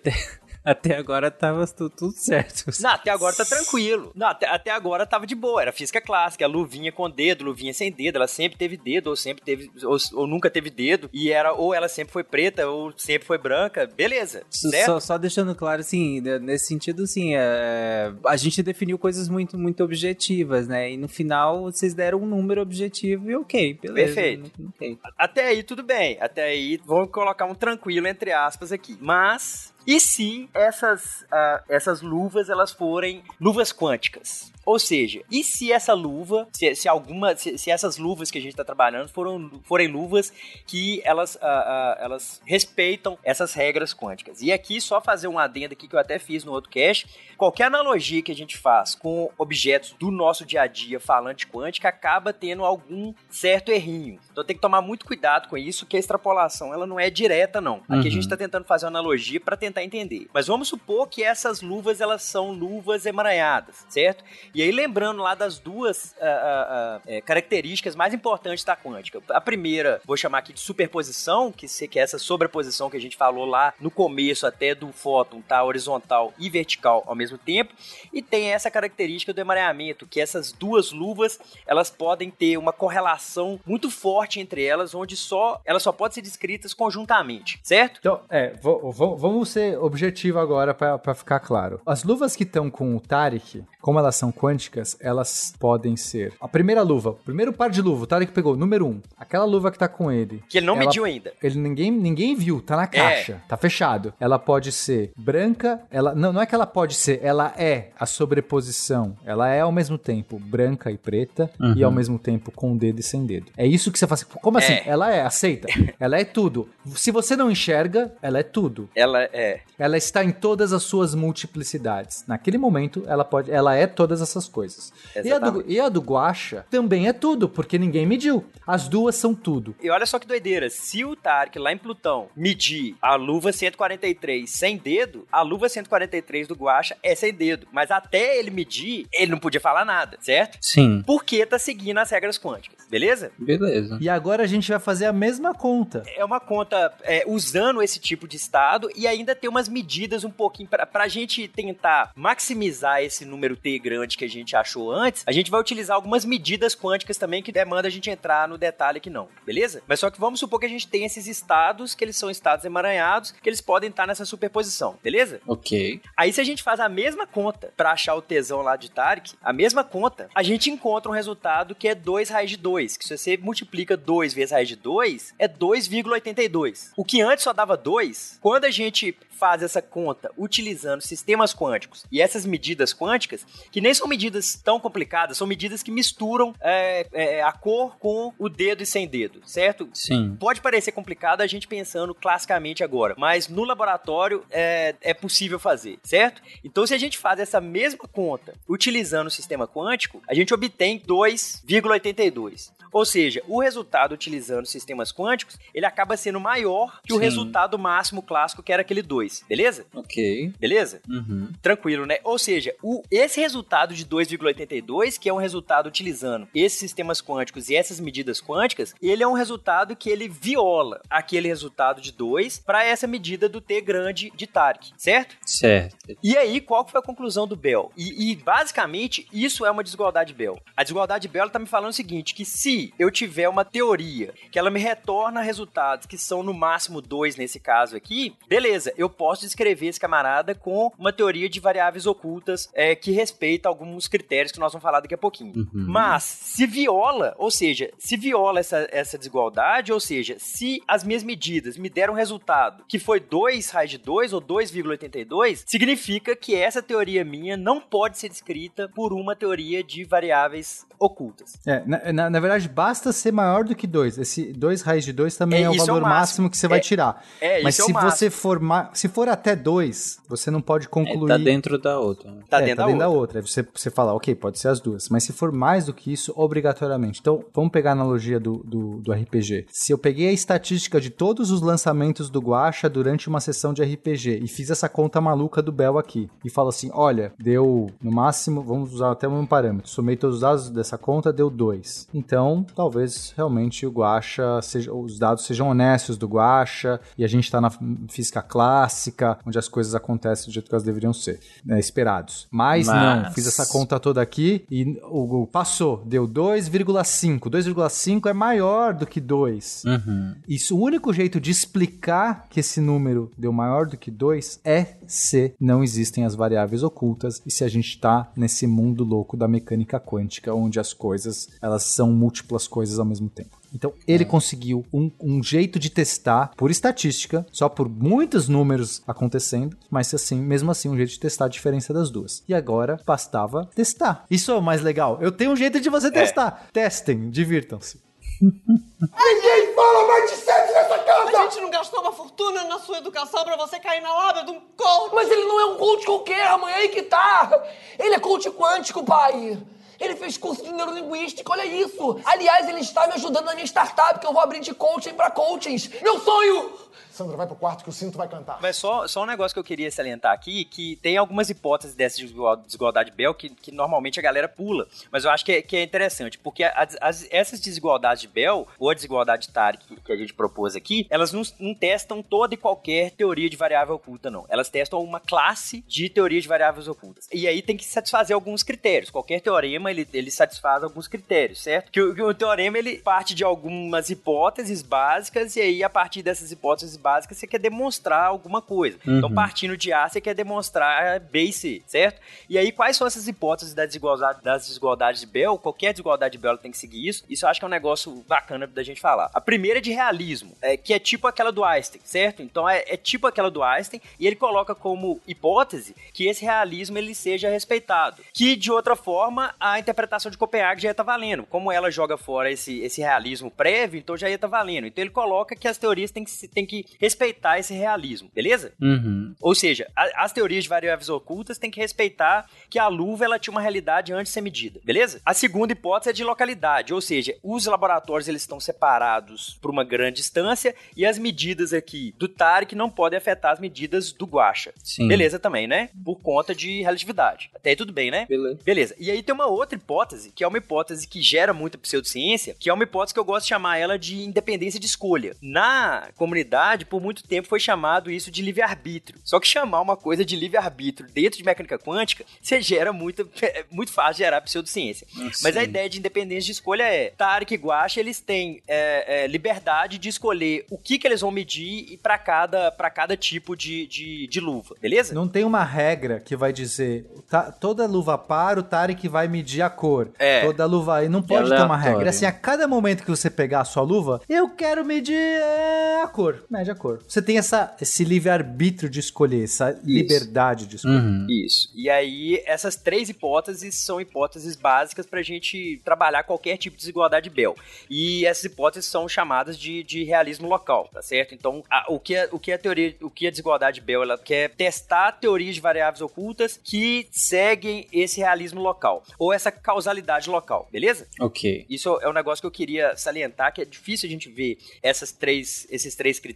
até, agora tava tudo, tudo certo. Não, até agora tá tranquilo. Não, até, até agora tava de boa. Era física clássica, a luvinha com dedo, luvinha sem dedo. Ela sempre teve dedo, ou sempre teve, ou, ou nunca teve dedo. E era, ou ela sempre foi preta, ou sempre foi branca. Beleza. Certo? Só, só deixando claro, assim, né, nesse sentido, assim, é, a gente definiu coisas muito, muito objetivas, né? E no final vocês deram um número objetivo e ok, beleza. Perfeito. Ok. Até aí tudo bem. Até aí vamos colocar um tranquilo entre aspas aqui. Mas e se essas, ah, essas luvas elas forem luvas quânticas? Ou seja, e se essa luva, se, se alguma, se, se essas luvas que a gente está trabalhando foram, forem luvas que elas, ah, ah, elas respeitam essas regras quânticas? E aqui só fazer um adendo aqui que eu até fiz no outro cast. Qualquer analogia que a gente faz com objetos do nosso dia a dia falante quântica acaba tendo algum certo errinho. Então tem que tomar muito cuidado com isso, que a extrapolação ela não é direta não. Aqui a Uhum. gente está tentando fazer uma analogia para tentar entender. Mas vamos supor que essas luvas elas são luvas emaranhadas, certo? E aí, lembrando lá das duas uh, uh, uh, características mais importantes da quântica. A primeira, vou chamar aqui de superposição, que, que é essa sobreposição que a gente falou lá no começo até do fóton, tá? Horizontal e vertical ao mesmo tempo. E tem essa característica do emaranhamento, que essas duas luvas, elas podem ter uma correlação muito forte entre elas, onde só elas só podem ser descritas conjuntamente, certo? Então, é, vamos ser objetivo agora para ficar claro. As luvas que estão com o Tarek, como elas são quânticas, elas podem ser. A primeira luva, o primeiro par de luva, o Tarek pegou, número um. Aquela luva que tá com ele. Que ele não ela, mediu ainda. Ele ninguém, ninguém viu, tá na caixa, é. tá fechado. Ela pode ser branca, ela não, não é que ela pode ser, ela é a sobreposição. Ela é ao mesmo tempo branca e preta uhum. e ao mesmo tempo com dedo e sem dedo. É isso que você faz. Como assim? É. Ela é, aceita. ela é tudo. Se você não enxerga, ela é tudo. Ela é. Ela está em todas as suas multiplicidades. Naquele momento, ela pode, ela é todas essas coisas. E a, do, e a do Guacha também é tudo, porque ninguém mediu. As duas são tudo. E olha só que doideira, se o Tark lá em Plutão medir a luva 143 sem dedo, a luva 143 do Guacha é sem dedo. Mas até ele medir, ele não podia falar nada, certo? Sim. Porque tá seguindo as regras quânticas, beleza? Beleza. E agora a gente vai fazer a mesma conta. É uma conta é, usando esse tipo de estado e ainda tem umas medidas um pouquinho para a gente tentar maximizar esse número T grande que a gente achou antes. A gente vai utilizar algumas medidas quânticas também que demanda a gente entrar no detalhe aqui não, beleza? Mas só que vamos supor que a gente tem esses estados que eles são estados emaranhados, que eles podem estar nessa superposição, beleza? Ok. Aí se a gente faz a mesma conta para achar o tesão lá de Tarek, a mesma conta, a gente encontra um resultado que é 2 raiz de 2, que se você multiplica 2 vezes raiz de 2, é 2,82. O que antes só dava 2, quando a gente faz essa conta utilizando sistemas quânticos e essas medidas quânticas, que nem são medidas tão complicadas, são medidas que misturam é, é, a cor com o dedo e sem dedo, certo? Sim. Pode parecer complicado a gente pensando classicamente agora, mas no laboratório é, é possível fazer, certo? Então, se a gente faz essa mesma conta utilizando o sistema quântico, a gente obtém 2,82. Ou seja, o resultado utilizando sistemas quânticos, ele acaba sendo maior que Sim. o resultado máximo clássico, que era aquele 2, beleza? Ok. Beleza? Uhum. Tranquilo, né? Ou seja, o, esse resultado de 2,82, que é um resultado utilizando esses sistemas quânticos e essas medidas quânticas, ele é um resultado que ele viola aquele resultado de 2 para essa medida do T grande de Tark, certo? Certo. E aí, qual foi a conclusão do Bell? E, e basicamente, isso é uma desigualdade Bell. A desigualdade Bell está me falando o seguinte, que se eu tiver uma teoria que ela me retorna resultados que são no máximo dois nesse caso aqui, beleza, eu posso descrever esse camarada com uma teoria de variáveis ocultas é, que respeita alguns critérios que nós vamos falar daqui a pouquinho. Uhum. Mas se viola, ou seja, se viola essa, essa desigualdade, ou seja, se as minhas medidas me deram um resultado que foi 2 raiz de 2 ou 2,82, significa que essa teoria minha não pode ser descrita por uma teoria de variáveis ocultas. É, na, na, na verdade, basta ser maior do que 2. Esse 2 raiz de 2 também é, é o valor é o máximo. máximo. que você vai é, tirar. É, Mas é se você for se for até 2, você não pode concluir. É, tá dentro da outra. Tá, dentro, tá da dentro da outra. Você, você fala, ok, pode ser as duas. Mas se for mais do que isso, obrigatoriamente. Então, vamos pegar a analogia do, do, do RPG. Se eu peguei a estatística de todos os lançamentos do Guacha durante uma sessão de RPG e fiz essa conta maluca do Bell aqui e falo assim, olha, deu no máximo, vamos usar até um parâmetro, somei todos os dados dessa conta, deu 2. Então, talvez realmente o Guacha, seja, os dados sejam honestos do Guacha e a gente está na física clássica, onde as coisas acontecem do jeito que elas deveriam ser, né, esperados. Mas, Mas, não, fiz essa conta toda aqui e o, o passou, deu 2,5. 2,5 é maior do que 2. Uhum. Isso, o único jeito de explicar que esse número deu maior do que 2 é se não existem as variáveis ocultas e se a gente está nesse mundo louco da mecânica quântica, onde as coisas elas são múltiplas coisas ao mesmo tempo. Então ele é. conseguiu um, um, jeito de testar por estatística, só por muitos números acontecendo, mas assim, mesmo assim, um jeito de testar a diferença das duas. E agora bastava testar. Isso é o mais legal. Eu tenho um jeito de você é. testar. Testem, divirtam-se. Ninguém fala mais de sexo nessa casa! A gente não gastou uma fortuna na sua educação pra você cair na lábia de um coach! Mas ele não é um coach qualquer, amanhã aí que tá! Ele é coach quântico, pai! Ele fez curso de neurolinguística, olha isso! Aliás, ele está me ajudando na minha startup, que eu vou abrir de coaching para coachings. Meu sonho Sandra, vai pro quarto que o cinto vai cantar. Mas só, só um negócio que eu queria salientar aqui, que tem algumas hipóteses dessa desigualdade Bell que, que normalmente a galera pula. Mas eu acho que é, que é interessante, porque as, as, essas desigualdades de Bell, ou a desigualdade Tarek que, que a gente propôs aqui, elas não, não testam toda e qualquer teoria de variável oculta, não. Elas testam uma classe de teoria de variáveis ocultas. E aí tem que satisfazer alguns critérios. Qualquer teorema, ele, ele satisfaz alguns critérios, certo? Que o, que o teorema, ele parte de algumas hipóteses básicas, e aí a partir dessas hipóteses básicas você quer demonstrar alguma coisa. Então, uhum. Então, partindo de A, você quer demonstrar B e C, certo? E aí, quais são essas hipóteses da desigualdade, das desigualdades de Bell? Qualquer desigualdade de Bell tem que seguir isso. Isso eu acho que é um negócio bacana da gente falar. A primeira é de realismo, é, que é tipo aquela do Einstein, certo? Então, é, é tipo aquela do Einstein, e ele coloca como hipótese que esse realismo ele seja respeitado. Que, de outra forma, a interpretação de Copenhague já ia estar tá valendo. Como ela joga fora esse, esse realismo prévio, então já ia estar tá valendo. Então, ele coloca que as teorias têm que, têm que respeitar esse realismo, beleza? Uhum. Ou seja, a, as teorias de variáveis ocultas têm que respeitar que a luva ela tinha uma realidade antes de ser medida, beleza? A segunda hipótese é de localidade, ou seja, os laboratórios eles estão separados por uma grande distância e as medidas aqui do Tarek não podem afetar as medidas do Guacha. Sim. Beleza também, né? Por conta de relatividade. Até aí tudo bem, né? Beleza. Beleza. E aí tem uma outra hipótese, que é uma hipótese que gera muita pseudociência, que é uma hipótese que eu gosto de chamar ela de independência de escolha. Na comunidade, por muito tempo foi chamado isso de livre-arbítrio. Só que chamar uma coisa de livre-arbítrio dentro de mecânica quântica, você gera muito, é muito fácil gerar pseudociência. Ah, Mas a ideia de independência de escolha é, Tarek e Guache, eles têm é, é, liberdade de escolher o que, que eles vão medir e para cada, pra cada tipo de, de, de, luva, beleza? Não tem uma regra que vai dizer, tá, toda luva par, o Tarek vai medir a cor. É. Toda luva aí, não pode ter uma regra. Assim, a cada momento que você pegar a sua luva, eu quero medir é, a cor, mede a cor. Você tem essa, esse livre-arbítrio de escolher, essa Isso. liberdade de escolher. Uhum. Isso. E aí, essas três hipóteses são hipóteses básicas para a gente trabalhar qualquer tipo de desigualdade Bell. E essas hipóteses são chamadas de, de realismo local, tá certo? Então, a, o, que a, o que a teoria, o que a desigualdade Bell ela quer testar teorias de variáveis ocultas que seguem esse realismo local ou essa causalidade local, beleza? Ok. Isso é um negócio que eu queria salientar que é difícil a gente ver essas três, esses três critérios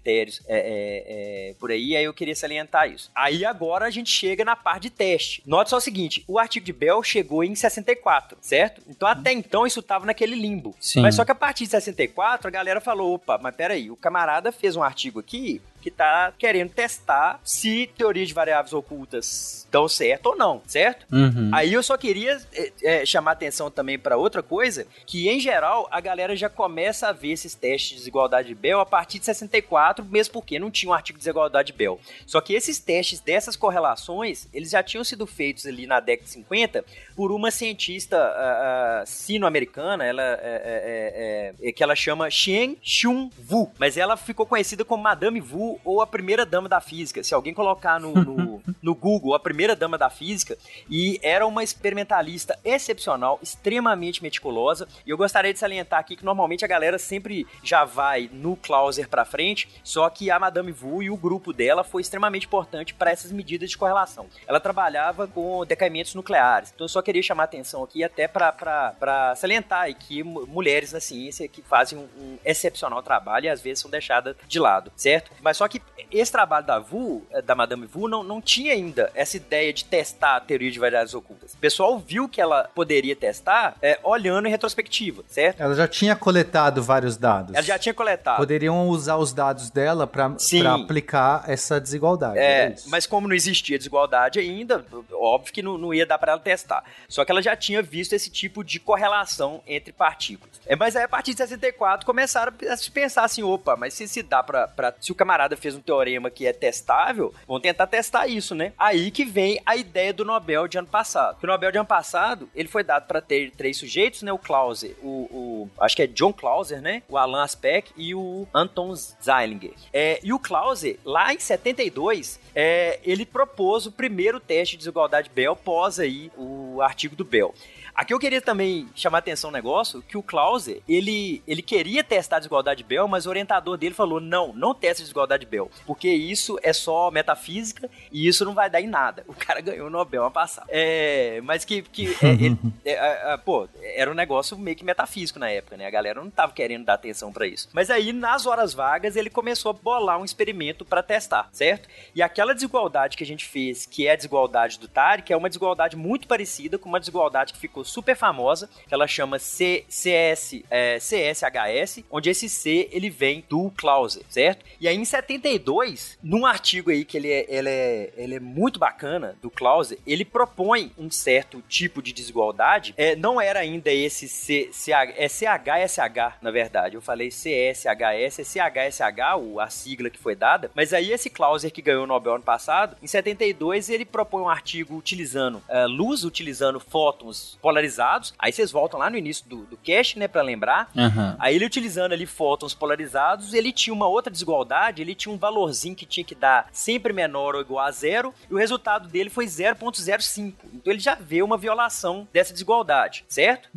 é, é, é, por aí. Aí eu queria salientar isso. Aí agora a gente chega na parte de teste. Note só o seguinte: o artigo de Bell chegou em 64, certo? Então até então isso tava naquele limbo. Sim. Mas só que a partir de 64 a galera falou: opa, mas peraí, o camarada fez um artigo aqui que tá querendo testar se teorias de variáveis ocultas dão certo ou não, certo? Uhum. Aí eu só queria é, é, chamar atenção também para outra coisa, que em geral a galera já começa a ver esses testes de desigualdade de Bell a partir de 64, mesmo porque não tinha um artigo de desigualdade de Bell. Só que esses testes dessas correlações, eles já tinham sido feitos ali na década de 50 por uma cientista uh, uh, sino-americana, ela é, é, é, é, que ela chama Shen Shun Wu, mas ela ficou conhecida como Madame Wu ou a primeira dama da física. Se alguém colocar no, no, no Google a primeira dama da física, e era uma experimentalista excepcional, extremamente meticulosa. E eu gostaria de salientar aqui que normalmente a galera sempre já vai no Clauser para frente, só que a Madame Wu e o grupo dela foi extremamente importante para essas medidas de correlação. Ela trabalhava com decaimentos nucleares. Então eu só queria chamar a atenção aqui até para salientar que mulheres na ciência que fazem um, um excepcional trabalho e às vezes são deixadas de lado, certo? Mas só que esse trabalho da Vu, eh, da Madame Vu, não, não tinha ainda essa ideia de testar a teoria de variáveis ocultas. O pessoal viu que ela poderia testar é, olhando em retrospectiva, certo? Ela já tinha coletado vários dados. Ela já tinha coletado. Poderiam usar os dados dela para aplicar essa desigualdade. É, mas como não existia desigualdade ainda, óbvio que não, não ia dar para ela testar. Só que ela já tinha visto esse tipo de correlação entre partículas. É, mas aí a partir de 64 começaram a se pensar assim, opa, mas se se dá para se o camarada fez um teorema que é testável, vamos tentar testar isso, né? Aí que vem a ideia do Nobel de ano passado. O Nobel de ano passado, ele foi dado para ter três sujeitos, né? O Clauser, o, o, acho que é John Clauser, né? O Alan Aspect e o Anton Zeilinger. É, e o Clauser, lá em 72, é, ele propôs o primeiro teste de desigualdade Bell pós aí o artigo do Bell. Aqui eu queria também chamar atenção um negócio, que o Clauser, ele, ele queria testar a desigualdade de Bell, mas o orientador dele falou, não, não teste a desigualdade de Bell, porque isso é só metafísica e isso não vai dar em nada. O cara ganhou o Nobel uma passada. É, mas que, que é, ele, é, é, pô, era um negócio meio que metafísico na época, né? A galera não tava querendo dar atenção para isso. Mas aí, nas horas vagas, ele começou a bolar um experimento para testar, certo? E aquela desigualdade que a gente fez, que é a desigualdade do Tarek, é uma desigualdade muito parecida com uma desigualdade que ficou super famosa, que ela chama C, CS, é, CSHS, onde esse C ele vem do Clauser, certo? E aí em 72, num artigo aí que ele é, ele é, ele é muito bacana, do Clauser, ele propõe um certo tipo de desigualdade, é, não era ainda esse C, CH, é CHSH, na verdade, eu falei CSHS, é CHSH, a sigla que foi dada, mas aí esse Clauser que ganhou o Nobel ano passado, em 72 ele propõe um artigo utilizando uh, luz, utilizando fótons polarizados. Aí vocês voltam lá no início do, do cache, né, para lembrar. Uhum. Aí ele utilizando ali fótons polarizados, ele tinha uma outra desigualdade, ele tinha um valorzinho que tinha que dar sempre menor ou igual a zero, e o resultado dele foi 0.05. Então ele já vê uma violação dessa desigualdade, certo?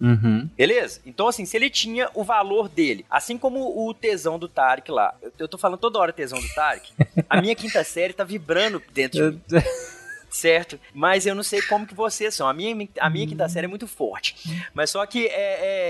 Uhum. Beleza? Então assim, se ele tinha o valor dele, assim como o tesão do Tarek lá, eu, eu tô falando toda hora tesão do Tarek, a minha quinta série tá vibrando dentro de mim certo? Mas eu não sei como que vocês são. A minha, a minha quinta série é muito forte. Mas só que é,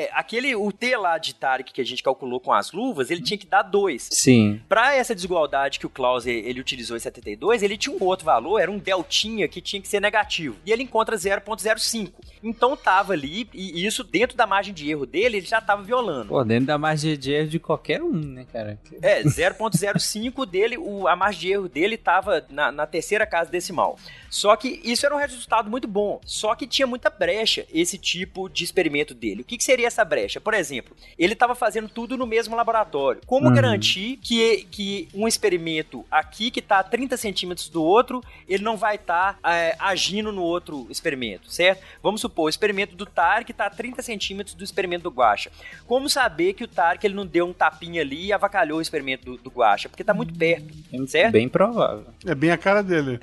é, aquele, o T lá de Tarek que a gente calculou com as luvas, ele tinha que dar 2. Sim. Pra essa desigualdade que o Klaus ele utilizou em 72, ele tinha um outro valor, era um deltinha que tinha que ser negativo. E ele encontra 0.05. Então tava ali, e isso dentro da margem de erro dele, ele já tava violando. Pô, dentro da margem de erro de qualquer um, né, cara? É, 0.05 dele, o, a margem de erro dele tava na, na terceira casa decimal. Só que isso era um resultado muito bom. Só que tinha muita brecha esse tipo de experimento dele. O que, que seria essa brecha? Por exemplo, ele estava fazendo tudo no mesmo laboratório. Como uhum. garantir que, que um experimento aqui que está a 30 centímetros do outro, ele não vai estar tá, é, agindo no outro experimento, certo? Vamos supor, o experimento do Tarek está a 30 centímetros do experimento do Guacha. Como saber que o Tarek ele não deu um tapinha ali e avacalhou o experimento do, do Guacha? Porque está muito perto, certo? Bem provável. É bem a cara dele.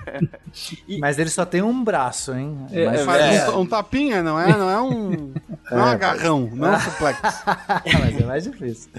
e... Mas ele só tem um braço, hein? É, Mas... é, um, um, tapinha, não é? Não é um. Não é um agarrão, não é um suplex. Mas é mais difícil.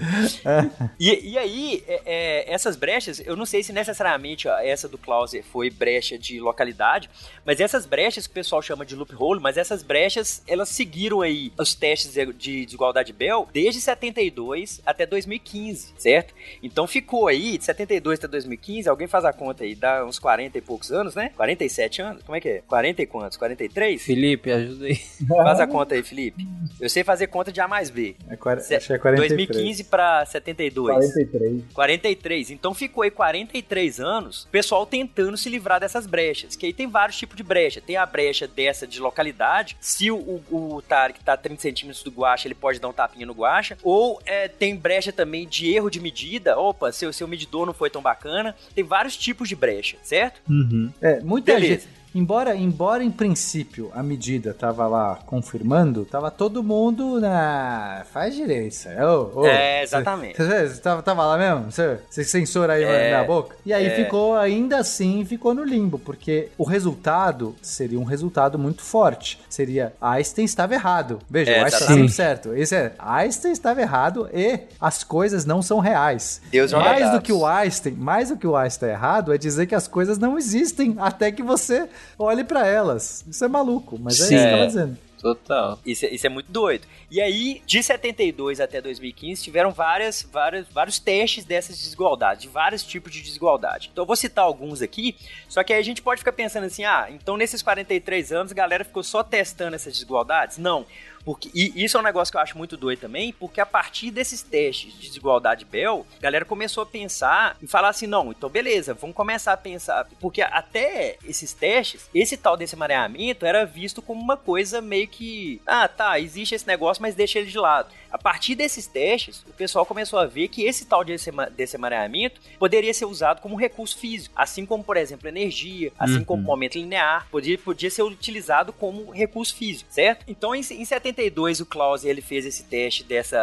e, e aí, é, é, essas brechas, eu não sei se necessariamente ó, essa do Clauser foi brecha de localidade, mas essas brechas que o pessoal chama de mas essas brechas, elas seguiram aí os testes de desigualdade Bell desde 72 até 2015, certo? Então ficou aí, de 72 até 2015, alguém faz a conta aí, dá uns 40 e poucos anos, né? 47 anos? Como é que é? 40 e quantos? 43? Felipe, ajuda aí. Faz a conta aí, Felipe. Eu sei fazer conta de A mais B. É. Acho que é 43. 2015 pra 72. 43. 43. Então ficou aí 43 anos o pessoal tentando se livrar dessas brechas. Que aí tem vários tipos de brecha. Tem a brecha dessa de localidade. Se o, o, o Tarek tá a 30 centímetros do guacha, ele pode dar um tapinha no guacha. Ou é, tem brecha também de erro de medida. Opa, seu, seu medidor não foi tão bacana. Tem vários tipos de brecha, certo? Uhum. É, muita Beleza. gente Embora, embora em princípio a medida tava lá confirmando, tava todo mundo na. Faz direito. Oh, oh, é, exatamente. Você, você tava, tava, lá mesmo? Você, você censura aí é, na boca? E aí é. ficou, ainda assim, ficou no limbo, porque o resultado seria um resultado muito forte. Seria Einstein estava errado. Veja, é, Einstein estava certo. Esse é Einstein estava errado e as coisas não são reais. Deus mais do que o Einstein, mais do que o Einstein errado é dizer que as coisas não existem até que você olhe para elas. Isso é maluco, mas é Sim. isso que eu tava dizendo. Total. Isso, é, isso é muito doido. E aí, de 72 até 2015, tiveram várias, várias, vários testes dessas desigualdades, de vários tipos de desigualdade. Então, eu vou citar alguns aqui, só que aí a gente pode ficar pensando assim, ah, então nesses 43 anos a galera ficou só testando essas desigualdades? Não. Porque, e isso é um negócio que eu acho muito doido também, porque a partir desses testes de desigualdade Bell, a galera começou a pensar e falar assim: não, então beleza, vamos começar a pensar. Porque até esses testes, esse tal desse mareamento era visto como uma coisa meio que. Ah, tá, existe esse negócio, mas deixa ele de lado. A partir desses testes, o pessoal começou a ver que esse tal desse mareamento poderia ser usado como recurso físico, assim como, por exemplo, energia, assim uhum. como momento linear, podia, podia ser utilizado como recurso físico, certo? Então, em, em 70 72 o Klaus ele fez esse teste dessa,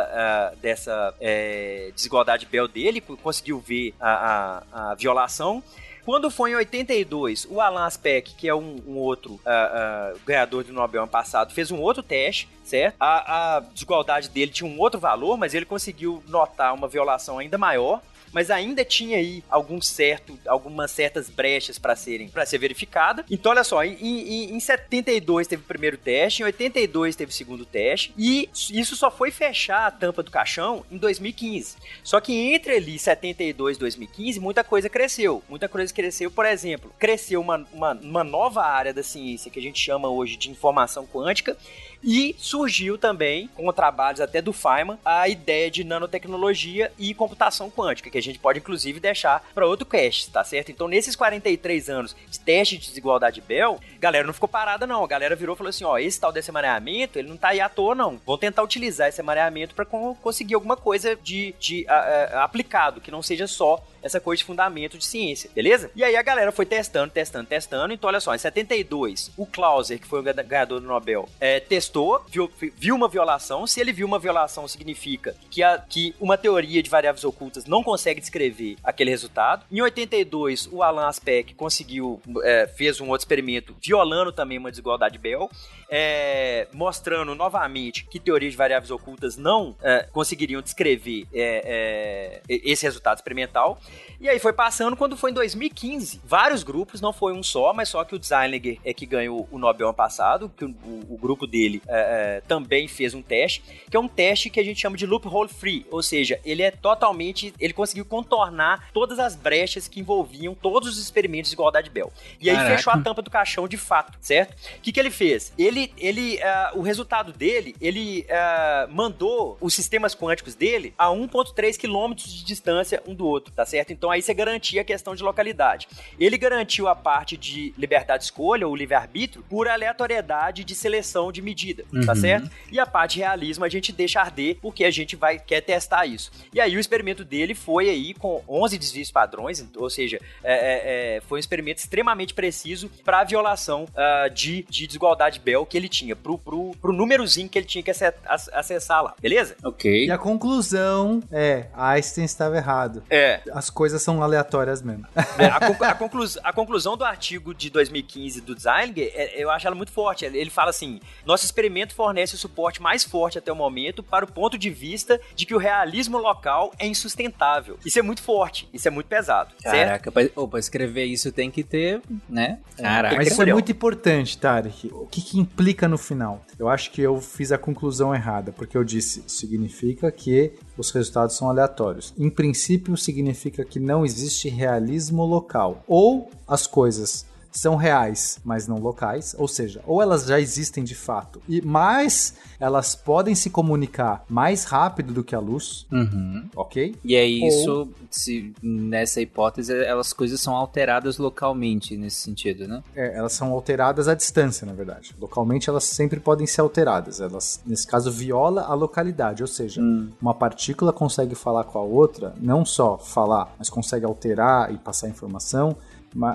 uh, dessa é, desigualdade Bell dele, conseguiu ver a, a, a violação. Quando foi em 82, o Alan Aspect, que é um, um outro uh, uh, ganhador do Nobel ano passado, fez um outro teste, certo? A, a desigualdade dele tinha um outro valor, mas ele conseguiu notar uma violação ainda maior mas ainda tinha aí algum certo, algumas certas brechas para serem para ser verificada. Então, olha só, em, em, em 72 teve o primeiro teste, em 82 teve o segundo teste, e isso só foi fechar a tampa do caixão em 2015. Só que entre ali 72 e 2015, muita coisa cresceu. Muita coisa cresceu, por exemplo, cresceu uma, uma, uma nova área da ciência que a gente chama hoje de informação quântica, e surgiu também, com trabalhos até do Feynman, a ideia de nanotecnologia e computação quântica, que a gente pode inclusive deixar para outro cast, tá certo? Então, nesses 43 anos de teste de desigualdade Bell, galera não ficou parada, não. A galera virou e falou assim: ó, esse tal desse mareamento, ele não tá aí à toa, não. Vão tentar utilizar esse mareamento para conseguir alguma coisa de, de a, a, aplicado, que não seja só essa coisa de fundamento de ciência, beleza? E aí a galera foi testando, testando, testando. Então, olha só, em 72, o Clauser, que foi o ganhador do Nobel, é, testou, viu, viu uma violação. Se ele viu uma violação, significa que, a, que uma teoria de variáveis ocultas não consegue descrever aquele resultado. Em 82, o Alan Aspect conseguiu, é, fez um outro experimento violando também uma desigualdade Bell, é, mostrando novamente que teorias de variáveis ocultas não é, conseguiriam descrever é, é, esse resultado experimental. E aí foi passando, quando foi em 2015, vários grupos, não foi um só, mas só que o Designer é que ganhou o Nobel ano passado, que o, o, grupo dele é, também fez um teste, que é um teste que a gente chama de loophole free, ou seja, ele é totalmente, ele conseguiu contornar todas as brechas que envolviam todos os experimentos de igualdade Bell. E aí Caraca. fechou a tampa do caixão de fato, certo? O que, que ele fez? Ele, ele uh, o resultado dele, ele uh, mandou os sistemas quânticos dele a 1.3 quilômetros de distância um do outro, tá certo? Então aí você garantia a questão de localidade. Ele garantiu a parte de liberdade de escolha, ou livre-arbítrio, por aleatoriedade de seleção de medida, tá uhum. tá certo? E a parte de realismo a gente deixa arder, porque a gente vai quer testar isso. E aí o experimento dele foi aí com 11 desvios padrões, ou seja, é, é, é foi um experimento extremamente preciso para a violação uh, de, de desigualdade Bell que ele tinha, pro, pro, pro númerozinho que ele tinha que acessar lá, beleza? Ok. E a conclusão é, Einstein estava errado. É. As coisas são aleatórias mesmo. É, a, conclu a, conclu a, conclusão do artigo de 2015 do Designer, é, eu acho ela muito forte. Ele fala assim: nosso experimento fornece o suporte mais forte até o momento para o ponto de vista de que o realismo local é insustentável. Isso é muito forte, isso é muito pesado. Caraca, para escrever isso tem que ter, né? Caraca. Mas isso é muito importante, Tarek. O que, que implica no final? Eu acho que eu fiz a conclusão errada, porque eu disse significa que os resultados são aleatórios. Em princípio, significa que não existe realismo local. Ou as coisas são reais, mas não locais, ou seja, ou elas já existem de fato, e mais elas podem se comunicar mais rápido do que a luz, uhum. ok? E é isso, ou... se, nessa hipótese, elas coisas são alteradas localmente nesse sentido, né? É, elas são alteradas à distância, na verdade. Localmente elas sempre podem ser alteradas. Elas, nesse caso, viola a localidade, ou seja, hum. uma partícula consegue falar com a outra, não só falar, mas consegue alterar e passar informação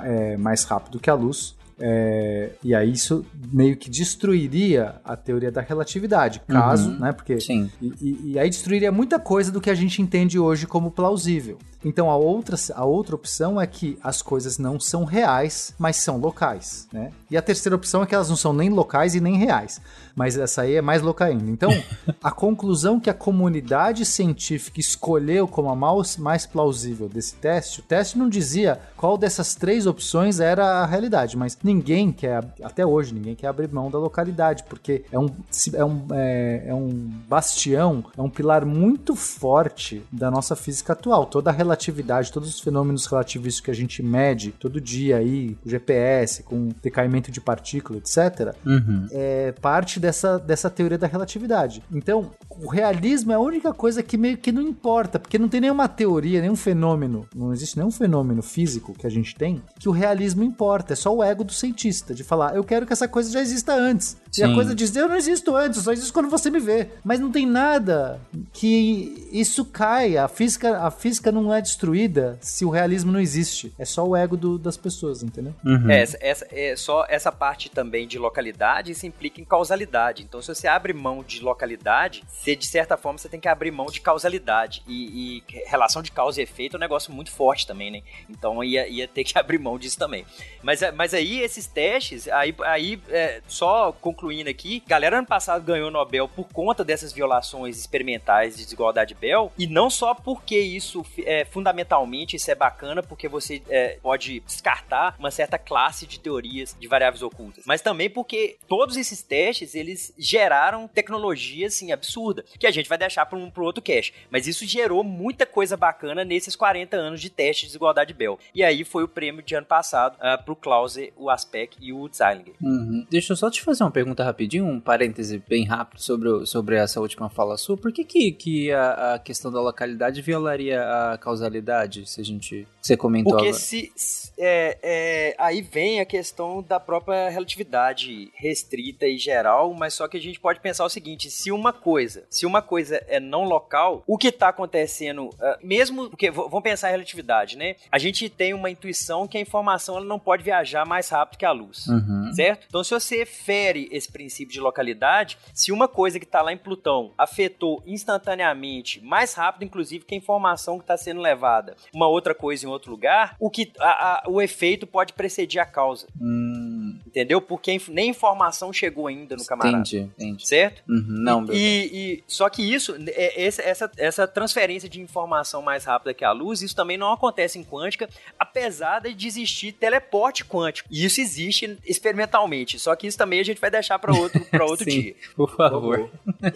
é, mais rápido que a luz. É, e aí isso meio que destruiria a teoria da relatividade, caso, uhum, né? Porque sim. E, e, aí destruiria muita coisa do que a gente entende hoje como plausível. Então a outra, a outra opção é que as coisas não são reais, mas são locais, né? E a terceira opção é que elas não são nem locais e nem reais mas essa aí é mais louca ainda. Então, a conclusão que a comunidade científica escolheu como a mais, mais plausível desse teste, o teste não dizia qual dessas três opções era a realidade, mas ninguém quer, até hoje, ninguém quer abrir mão da localidade, porque é um, é um, é, é um bastião, é um pilar muito forte da nossa física atual. Toda a relatividade, todos os fenômenos relativísticos que a gente mede todo dia aí, com GPS, com decaimento de partícula, etc., uhum. é parte dessa, dessa teoria da relatividade. Então, o realismo é a única coisa que meio que não importa, porque não tem nenhuma teoria, nenhum fenômeno, não existe nenhum fenômeno físico que a gente tem que o realismo importa. É só o ego do cientista, de falar, eu quero que essa coisa já exista antes. Sim. E a coisa diz, eu não existo antes, só existo quando você me vê. Mas não tem nada que isso caia. A física, a física não é destruída se o realismo não existe. É só o ego do, das pessoas, entendeu? Uhum. É, essa, essa, é só essa parte também de localidade, isso implica em causalidade. Então, se você abre mão de localidade, você, de certa forma, você tem que abrir mão de causalidade. E, e relação de causa e efeito é um negócio muito forte também, né? Então, ia, ia ter que abrir mão disso também. Mas, mas aí, esses testes, aí, aí é, só concluindo aqui, galera ano passado ganhou o Nobel por conta dessas violações experimentais de desigualdade Bell, e não só porque isso, é, fundamentalmente, isso é bacana, porque você é, pode descartar uma certa classe de teorias de variáveis ocultas, mas também porque todos esses testes, eles geraram tecnologia, assim, absurda, que a gente vai deixar para um pro outro cache. Mas isso gerou muita coisa bacana nesses 40 anos de teste de desigualdade Bell. E aí foi o prêmio de ano passado uh, pro Klause, o Aspect e o Zeilinger. Uhum. Deixa eu só te fazer uma pergunta rapidinho, um parêntese bem rápido sobre, sobre essa última fala sua. Por que, que, que a, a questão da localidade violaria a causalidade, se a gente... Você comentou Porque agora. se... É, é, aí vem a questão da própria relatividade restrita e geral, mas só que a gente pode pensar o seguinte, se uma coisa, se uma coisa é não local, o que está acontecendo, uh, mesmo, porque vamos pensar em relatividade, né? A gente tem uma intuição que a informação ela não pode viajar mais rápido que a luz, Uhum. certo? Então se você fere esse princípio de localidade, se uma coisa que está lá em Plutão afetou instantaneamente, mais rápido inclusive que a informação que está sendo levada, uma outra coisa em outro lugar, o que a- a- o efeito pode precedir a causa, Hum, entendeu? Porque nem informação chegou ainda no camarada. entendi, entendi. Certo? Uhum, não, beleza. E, e- só que isso, é, essa, essa transferência de informação mais rápida que a luz, isso também não acontece em quântica, apesar de existir teleporte quântico. E isso existe experimentalmente. Só que isso também a gente vai deixar para outro, pra outro Sim, dia. Por favor.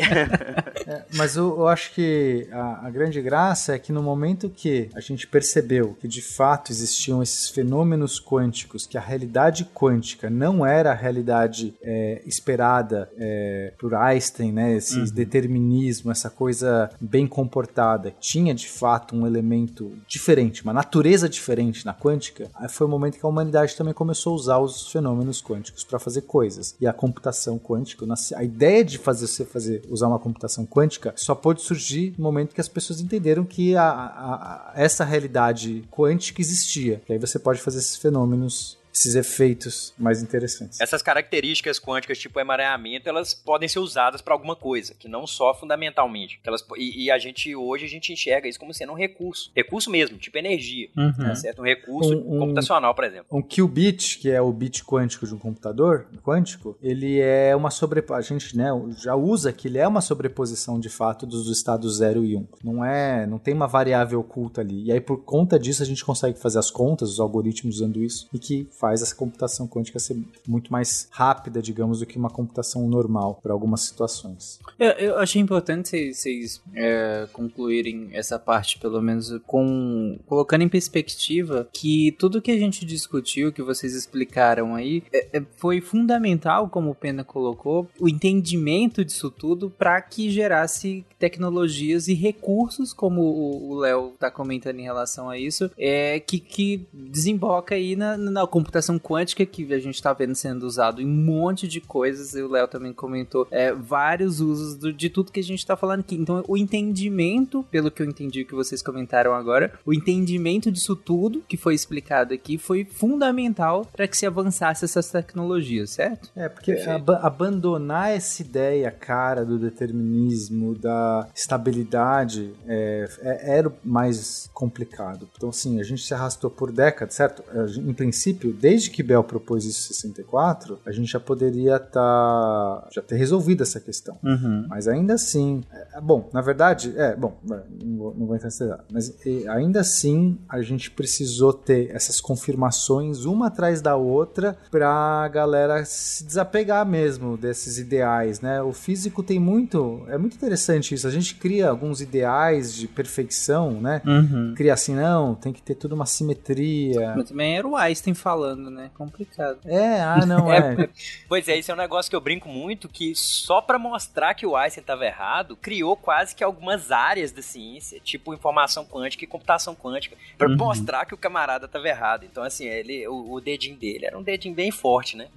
É, mas eu, eu acho que a, a grande graça é que no momento que a gente percebeu que de fato existiam esses fenômenos quânticos, que a realidade quântica não era a realidade é, esperada é, por Einstein, né? Esse determinismo, essa coisa bem comportada, tinha de fato um elemento diferente, uma natureza diferente na quântica, aí foi o momento que a humanidade também começou a usar os fenômenos quânticos para fazer coisas. E a computação quântica, a ideia de fazer você fazer usar uma computação quântica só pôde surgir no momento que as pessoas entenderam que a, a- a- essa realidade quântica existia. Que aí você pode fazer esses fenômenos, esses efeitos mais interessantes. Essas características quânticas, tipo emaranhamento, elas podem ser usadas para alguma coisa, que não só fundamentalmente. Elas, e, e a gente, hoje, a gente enxerga isso como sendo um recurso. Recurso mesmo, tipo energia. Uhum. Tá certo? Um recurso Um- um- computacional, por exemplo. Um qubit, que é o bit quântico de um computador quântico, ele é uma sobreposição. A gente né, já usa que ele é uma sobreposição de fato dos estados 0 e 1. Um. Não é, não tem uma variável oculta ali. E aí, por conta disso, a gente consegue fazer as contas, os algoritmos usando isso, e que faz essa computação quântica ser muito mais rápida, digamos, do que uma computação normal para algumas situações. Eu, eu achei importante vocês- é, concluírem essa parte, pelo menos, com colocando em perspectiva que tudo que a gente discutiu, que vocês explicaram aí, é- é- foi fundamental, como o Pena colocou, o entendimento disso tudo para que gerasse tecnologias e recursos, como o o Léo está comentando em relação a isso, é, que, que desemboca aí na, na computação quântica que a gente está vendo sendo usado em um monte de coisas, e o Léo também comentou é, vários usos do- de tudo que a gente está falando aqui. Então, o entendimento, pelo que eu entendi que vocês comentaram agora, o entendimento disso tudo que foi explicado aqui foi fundamental para que se avançasse essas tecnologias, certo? É, porque aba- abandonar essa ideia cara do determinismo, da estabilidade, é, é- era o mais complicado. Então, assim, a gente se arrastou por décadas, certo? Em princípio, desde que Bell propôs isso em 64, a gente já poderia estar. já ter resolvido essa questão. Uhum. Mas ainda assim, é, bom, na verdade, é, bom, não vou, não vou entrar nessa ideia, mas e, ainda assim a gente precisou ter essas confirmações uma atrás da outra pra galera se desapegar mesmo desses ideais, né? O físico tem muito, é muito interessante isso, a gente cria alguns ideais de perfeição, né? Uhum. Cria assim, não, tem que ter tudo uma simetria. Mas também era o Einstein falando, né? Complicado. É, ah, não, é. Pois é, isso é um negócio que eu brinco muito, que só pra mostrar que o Einstein estava errado, criou quase que algumas áreas da ciência, tipo informação quântica e computação quântica, pra Uhum. mostrar que o camarada estava errado. Então, assim, ele, o, o dedinho dele era um dedinho bem forte, né?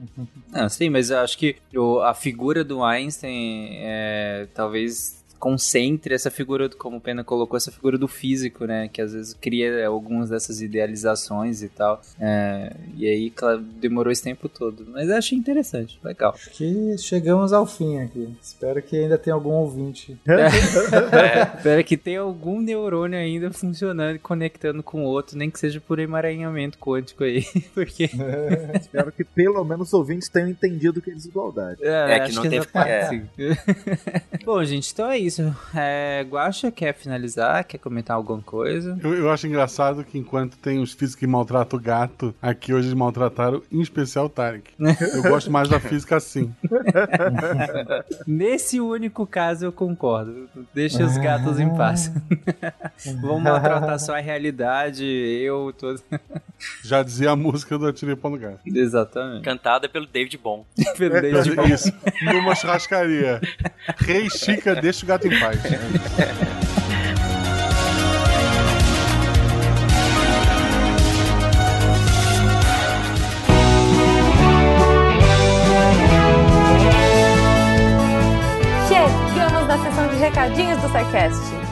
Não, sim, mas eu acho que o- a figura do Einstein é, talvez concentre essa figura, como o Pena colocou, essa figura do físico, né? Que às vezes cria algumas dessas idealizações e tal. É, e aí, claro, demorou esse tempo todo. Mas eu achei interessante, legal. Acho que chegamos ao fim aqui. Espero que ainda tenha algum ouvinte. É, espero que tenha algum neurônio ainda funcionando, conectando com o outro, nem que seja por emaranhamento quântico aí. Porque. Espero que pelo menos os ouvintes tenham entendido que é desigualdade. É, que não acho teve- essa é. Bom, gente, então é isso. É, Guaxa quer finalizar? Quer comentar alguma coisa? Eu, eu acho engraçado que enquanto tem os físicos que maltratam o gato, aqui hoje eles maltrataram em especial o Tarek. Eu gosto mais da física assim. Nesse único caso eu concordo. Deixa os gatos em paz. Vamos maltratar só a realidade, eu, todo. Já dizia a música do Atirei Pau no Gato. Exatamente. Cantada pelo David Bom. Pelo David Bowie. Isso, numa churrascaria. Rei Chica, deixa o gato em paz. Chegamos na sessão de recadinhos do SciCast.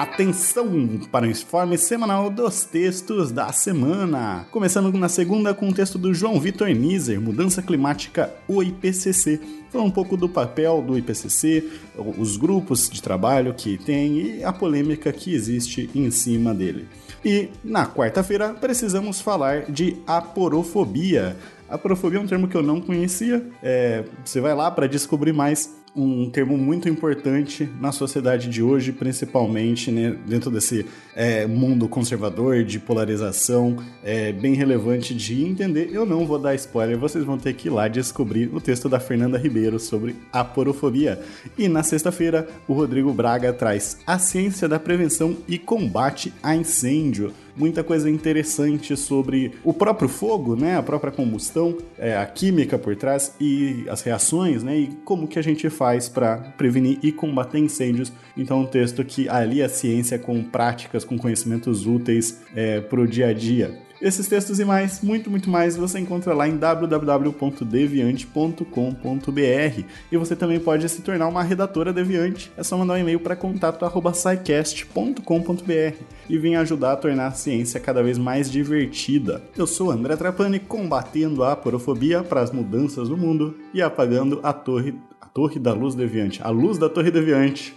Atenção para o informe semanal dos textos da semana. Começando na segunda com o texto do João Vitor Nizer, Mudança Climática, o IPCC. Falando um pouco do papel do IPCC, os grupos de trabalho que tem e a polêmica que existe em cima dele. E na quarta-feira precisamos falar de aporofobia. Aporofobia é um termo que eu não conhecia. É, você vai lá para descobrir mais um termo muito importante na sociedade de hoje, principalmente né, dentro desse é, mundo conservador, de polarização, é, bem relevante de entender. Eu não vou dar spoiler, vocês vão ter que ir lá descobrir o texto da Fernanda Ribeiro sobre aporofobia. E na sexta-feira, o Rodrigo Braga traz a ciência da prevenção e combate a incêndio muita coisa interessante sobre o próprio fogo, né, a própria combustão, é, a química por trás e as reações, né, e como que a gente faz para prevenir e combater incêndios. Então, um texto que alia a ciência com práticas, com conhecimentos úteis é, para o dia a dia. Esses textos e mais, muito, muito mais, você encontra lá em www.deviante.com.br e você também pode se tornar uma redatora deviante. É só mandar um e-mail para contato@scicast.com.br e vir ajudar a tornar a ciência cada vez mais divertida. Eu sou André Trapani, combatendo a aporofobia para as mudanças no mundo e apagando a torre, a torre da luz deviante, a luz da torre deviante.